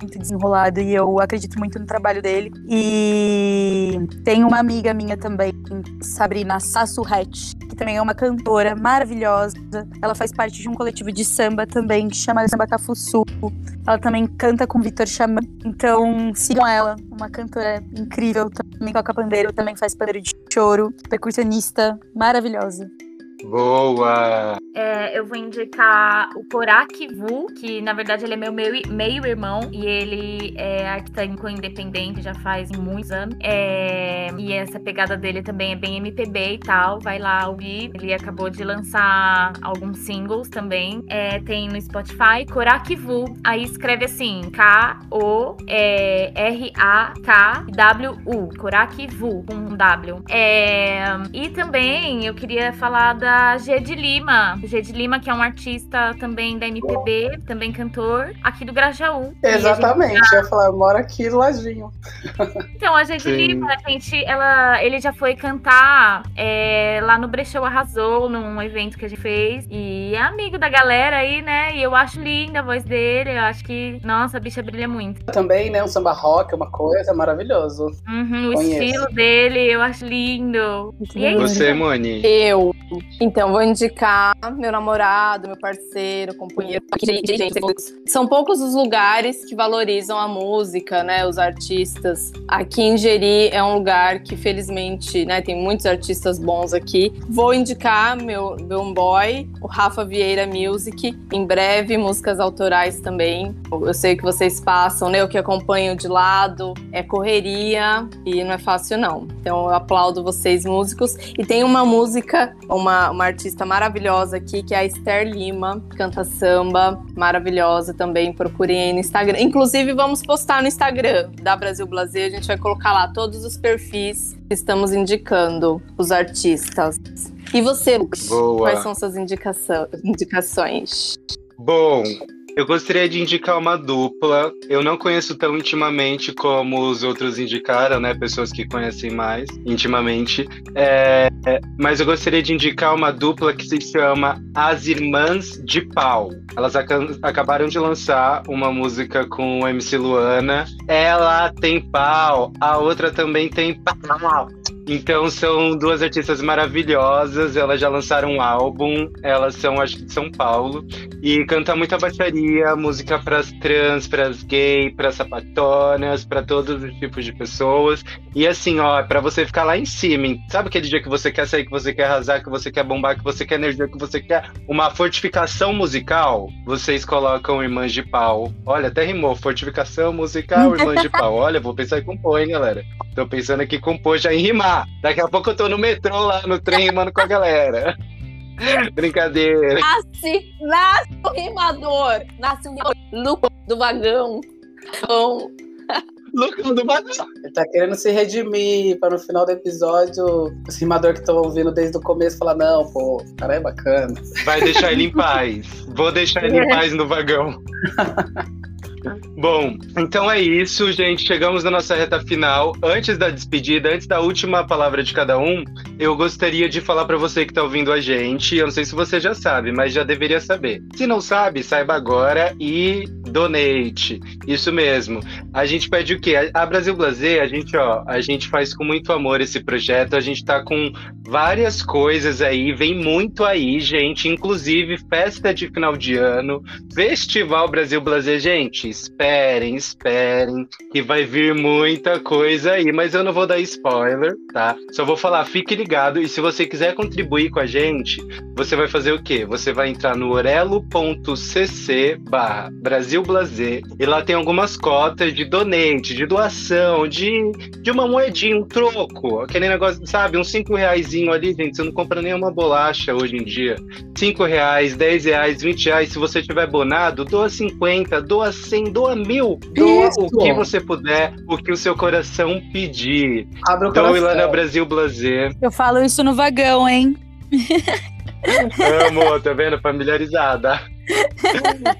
muito desenrolado. E eu acredito muito no trabalho dele. E tem uma amiga minha também, Sabrina Sassurret, que também é uma cantora maravilhosa. Ela faz parte de um coletivo de samba também, que chama Samba Cafuçu. Ela também canta com Vitor Xamã. Então, sigam ela, uma cantora incrível, também toca pandeiro, também faz pandeiro de choro, percussionista, maravilhosa. Boa! É, eu vou indicar o Korak Vu, que na verdade ele é meu meio, meio e ele é artista independente já faz muitos anos. É, e essa pegada dele também é bem MPB e tal. Vai lá ouvir. Ele acabou de lançar alguns singles também. É, tem no Spotify Korak Vu. Aí escreve assim: K-O-R-A-K-W-U. Korak Vu, com um W. É, e também eu queria falar da G de Lima. G de Lima, que é um artista também da MPB, também cantor, aqui do Grajaú. Gente- Exatamente, eu ia falar, eu moro aqui do ladinho. então, a G de Sim. Lima, a gente, ela, ele já foi cantar é, lá no Brechou Arrasou, num evento que a gente fez. E é amigo da galera aí, né? E eu acho linda a voz dele. Eu acho que, nossa, a bicha brilha muito. Também, né, um samba rock, uma coisa maravilhoso. Uhum, o estilo dele, eu acho lindo. E é isso. Você, Moni. Eu. Então, vou indicar meu namorado, meu parceiro, companheiro. São poucos os lugares que valorizam a música, né? Os artistas. Aqui em Jeri é um lugar que, felizmente, né, tem muitos artistas bons aqui. Vou indicar meu, meu boy, o Rafa Vieira Music. Em breve, músicas autorais também. Eu sei que vocês passam, né? Eu que acompanho de lado. É correria e não é fácil, não. Então eu aplaudo vocês, músicos. E tem uma música, uma, uma artista maravilhosa aqui, que é a Esther Lima, canta samba, maravilhosa também. Procurem aí no Instagram. Inclusive, vamos postar no Instagram da Brasil Blazer. A gente vai colocar lá todos os perfis que estamos indicando, os artistas. E você, Lucas? Boa. Quais são suas indicações? Bom, eu gostaria de indicar uma dupla. Eu não conheço tão intimamente como os outros indicaram, né? Pessoas que conhecem mais intimamente. É, é, mas eu gostaria de indicar uma dupla que se chama As Irmãs de Pau. Elas aca- acabaram de lançar uma música com o MC Luana. Ela tem pau, a outra também tem pau. Então são duas artistas maravilhosas. Elas já lançaram um álbum. Elas são, acho que de São Paulo. E canta muita baixaria, música pras trans, pras gay, pras sapatonas, pra todos os tipos de pessoas. E assim, ó, é pra você ficar lá em cima. Sabe aquele dia que você quer sair, que você quer arrasar, que você quer bombar, que você quer energia, que você quer uma fortificação musical? Vocês colocam Irmãs de Pau. Olha, até rimou. Fortificação musical, Irmãs de Pau. Olha, vou pensar em compor, hein, galera. Tô pensando aqui em compor já em rimar. Daqui a pouco eu tô no metrô lá, no trem, rimando com a galera. Brincadeira. Nasce, nasce o rimador, nasce o Lucas do vagão. Então, Lucão do Badão. Ele tá querendo se redimir para no final do episódio os rimadores que estão ouvindo desde o começo falar: não, pô, o cara é bacana. Vai deixar ele em paz. Vou deixar ele em paz no vagão. Bom, então é isso, gente. Chegamos na nossa reta final. Antes da despedida, antes da última palavra de cada um, eu gostaria de falar para você que tá ouvindo a gente. Eu não sei se você já sabe, mas já deveria saber. Se não sabe, saiba agora e donate. Isso mesmo. A gente pede o quê? A Brasil Blazer, a gente, ó, a gente faz com muito amor esse projeto. A gente tá com várias coisas aí, vem muito aí, gente, inclusive festa de final de ano, Festival Brasil Blazer, gente, esperem, esperem, que vai vir muita coisa aí, mas eu não vou dar spoiler, tá? Só vou falar, fique ligado, e se você quiser contribuir com a gente, você vai fazer o quê? Você vai entrar no orelo.cc barra Brasil Blazer, e lá tem algumas cotas de donate, de doação, de, de uma moedinha, um troco, aquele negócio, sabe, uns cinco reais ali, gente, você não compra nenhuma bolacha hoje em dia. Cinco reais, dez reais, vinte reais, se você tiver bonado, doa 50, doa 100, doa mil, doa Isso. o que você puder, o que o seu coração pedir. Abre o Doe lá na Brasil Blazer. Eu falo isso no vagão, hein? Amo, tá vendo? Familiarizada.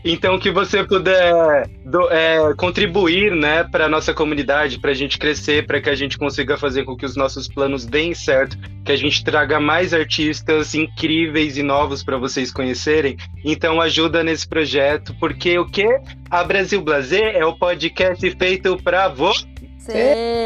Então, que você puder do, é, contribuir né, para a nossa comunidade, para a gente crescer, para que a gente consiga fazer com que os nossos planos deem certo, que a gente traga mais artistas incríveis e novos para vocês conhecerem. Então, ajuda nesse projeto, porque o que? A Brasil Blazer é o podcast feito para você.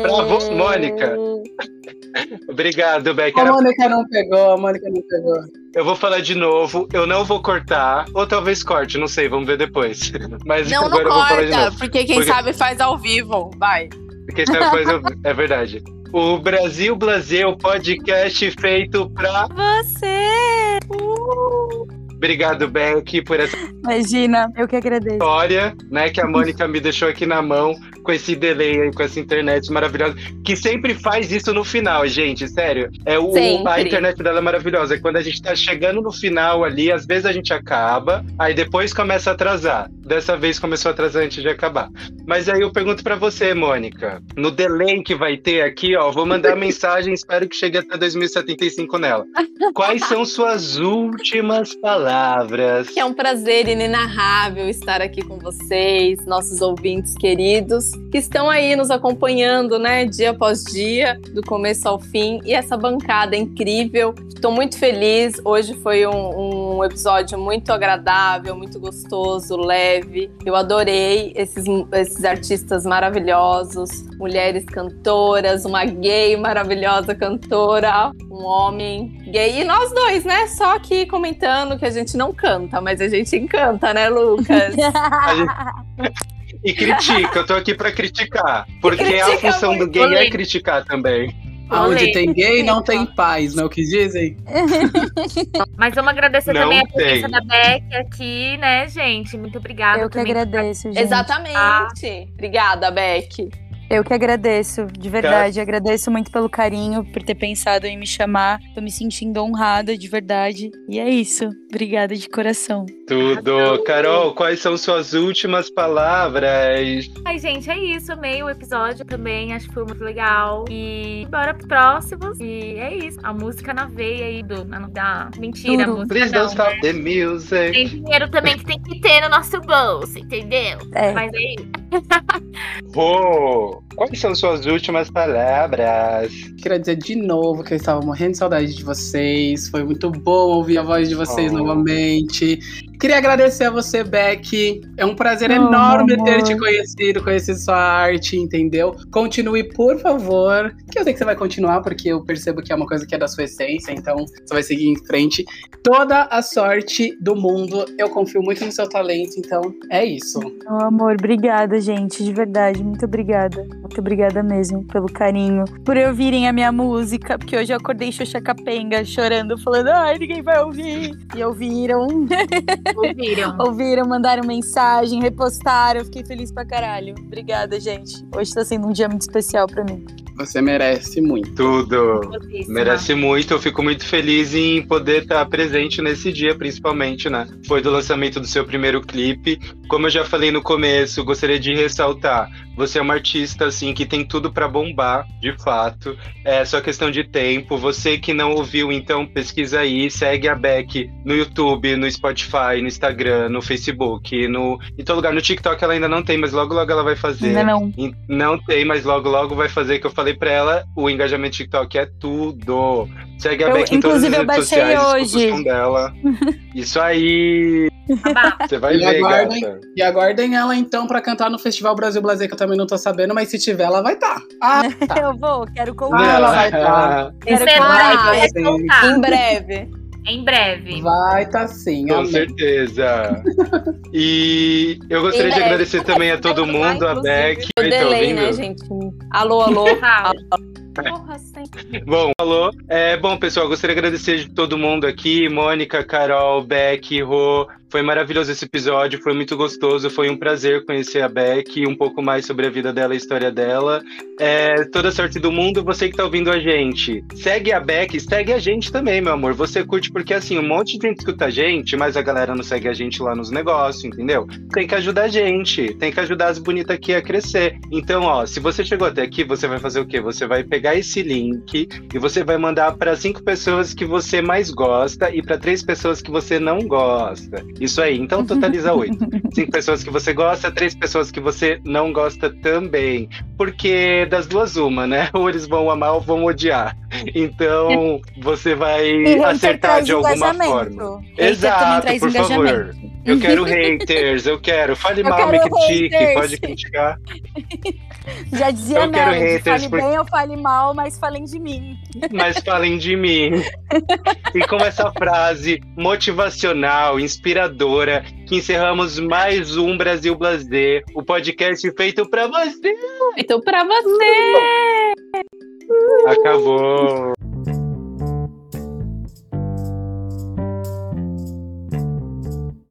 Para você, Mônica. Obrigado, Beck. A Mônica não pegou, a Mônica não pegou. Eu vou falar de novo, eu não vou cortar, ou talvez corte, não sei, vamos ver depois. Mas não, agora não eu vou falar de novo. Porque quem porque... sabe faz ao vivo, vai. Quem sabe faz ao vivo, é verdade. O Brasil Blazer, o podcast feito pra você. Uh! Obrigado, Beck, por essa Imagina, eu que agradeço. História, né, que a Mônica me deixou aqui na mão com esse delay aí, com essa internet maravilhosa, que sempre faz isso no final, gente, sério. É o, a internet dela é maravilhosa. É quando a gente tá chegando no final ali, às vezes a gente acaba, aí depois começa a atrasar. Dessa vez começou a atrasar antes de acabar. Mas aí eu pergunto para você, Mônica, no delay que vai ter aqui, ó, vou mandar mensagem, espero que chegue até 2075 nela. Quais são suas últimas palavras? Que é um prazer inenarrável estar aqui com vocês, nossos ouvintes queridos que estão aí nos acompanhando, né, dia após dia, do começo ao fim, e essa bancada incrível. Estou muito feliz. Hoje foi um, um, episódio muito agradável, muito gostoso, leve. Eu adorei esses, esses artistas maravilhosos, mulheres cantoras, uma gay maravilhosa cantora, um homem gay, e nós dois, né? Só aqui comentando que a gente não canta, mas a gente encanta, né, Lucas? E critica, eu tô aqui pra criticar. Porque a função do gay é criticar também. Onde tem gay, não tem paz, não é o que dizem? Mas vamos agradecer não também a presença da Beck aqui, né, gente? Muito obrigada. Eu que agradeço, gente. Exatamente. Ah. Obrigada, Beck. Eu que agradeço, de verdade. Agradeço muito pelo carinho, por ter pensado em me chamar. Tô me sentindo honrada, de verdade. E é isso. Obrigada de coração. Tudo. Carol, quais são suas últimas palavras? Ai, gente, é isso. Amei o episódio também. Acho que foi muito legal. E bora pros próximos. E é isso. A música na veia aí do. Na, da... Mentira, Tudo. a música. Please não, don't stop né? the music. Tem dinheiro também que tem que ter no nosso bolso, entendeu? É. Mas é isso. oh. Quais são suas últimas palavras? Queria dizer de novo que eu estava morrendo de saudade de vocês. Foi muito bom ouvir a voz de vocês oh. novamente. Queria agradecer a você, Beck. É um prazer oh, enorme ter te conhecido, conhecer sua arte, entendeu? Continue, por favor. Que eu sei que você vai continuar, porque eu percebo que é uma coisa que é da sua essência, então você vai seguir em frente. Toda a sorte do mundo. Eu confio muito no seu talento, então é isso. Oh, amor, obrigada, gente. De verdade, muito obrigada. Muito obrigada mesmo pelo carinho, por ouvirem a minha música, porque hoje eu acordei xoxa capenga, chorando, falando, ai, ninguém vai ouvir. E ouviram. Ouviram. ouviram, mandaram mensagem, repostaram. Eu fiquei feliz pra caralho. Obrigada, gente. Hoje tá sendo um dia muito especial pra mim. Você merece muito. Tudo. Merece muito. Eu fico muito feliz em poder estar presente nesse dia, principalmente, né? Foi do lançamento do seu primeiro clipe. Como eu já falei no começo, gostaria de ressaltar você é uma artista, assim, que tem tudo para bombar, de fato. É só questão de tempo. Você que não ouviu, então pesquisa aí, segue a Beck no YouTube, no Spotify, no Instagram, no Facebook, no, em todo lugar. No TikTok ela ainda não tem, mas logo logo ela vai fazer. Ainda não. Não tem, mas logo logo vai fazer, que eu falei para ela, o engajamento TikTok é tudo. Segue a Eu- Beck em todas as inclusive, eu redes baixei sociais, escuta hoje. o som dela. Isso aí! Você vai E ver, aguardem. gata. E aguardem ela então pra cantar no Festival Brasil Blazer, que eu também não tô sabendo, mas se tiver, ela vai estar. Ah, tá. Eu vou, quero. Ah, ela vai tá. Quero vai ressaltar. Em breve. Em breve. Vai tá sim. Com amém. certeza. E eu gostaria de agradecer também a todo mundo, a Inclusive. Beck. Tá delay, ouvindo? né, gente? Alô, alô. Fala. Porra, sem... Bom, falou. É, bom, pessoal, gostaria de agradecer de todo mundo aqui, Mônica, Carol, Beck, Rô. Foi maravilhoso esse episódio, foi muito gostoso, foi um prazer conhecer a Beck, um pouco mais sobre a vida dela e a história dela. É, toda sorte do mundo, você que tá ouvindo a gente. Segue a Beck, segue a gente também, meu amor. Você curte porque assim, um monte de gente escuta a gente, mas a galera não segue a gente lá nos negócios, entendeu? Tem que ajudar a gente, tem que ajudar as bonitas aqui a crescer. Então, ó, se você chegou até aqui, você vai fazer o quê? Você vai pegar esse link e você vai mandar para cinco pessoas que você mais gosta e para três pessoas que você não gosta. Isso aí, então totaliza oito. Cinco pessoas que você gosta, três pessoas que você não gosta também. Porque das duas, uma, né? Ou eles vão amar ou vão odiar. Então você vai acertar de alguma forma. Hater Exato, por favor. Eu quero haters, eu quero. Fale Eu mal, me quero critique, haters. pode criticar. Já dizia Eu quero Melody, haters fale por- bem ou fale mal, mas falem de mim. mas falem de mim. E com essa frase motivacional, inspiradora, que encerramos mais um Brasil Blazer, o podcast feito pra você. Então, pra você. Acabou.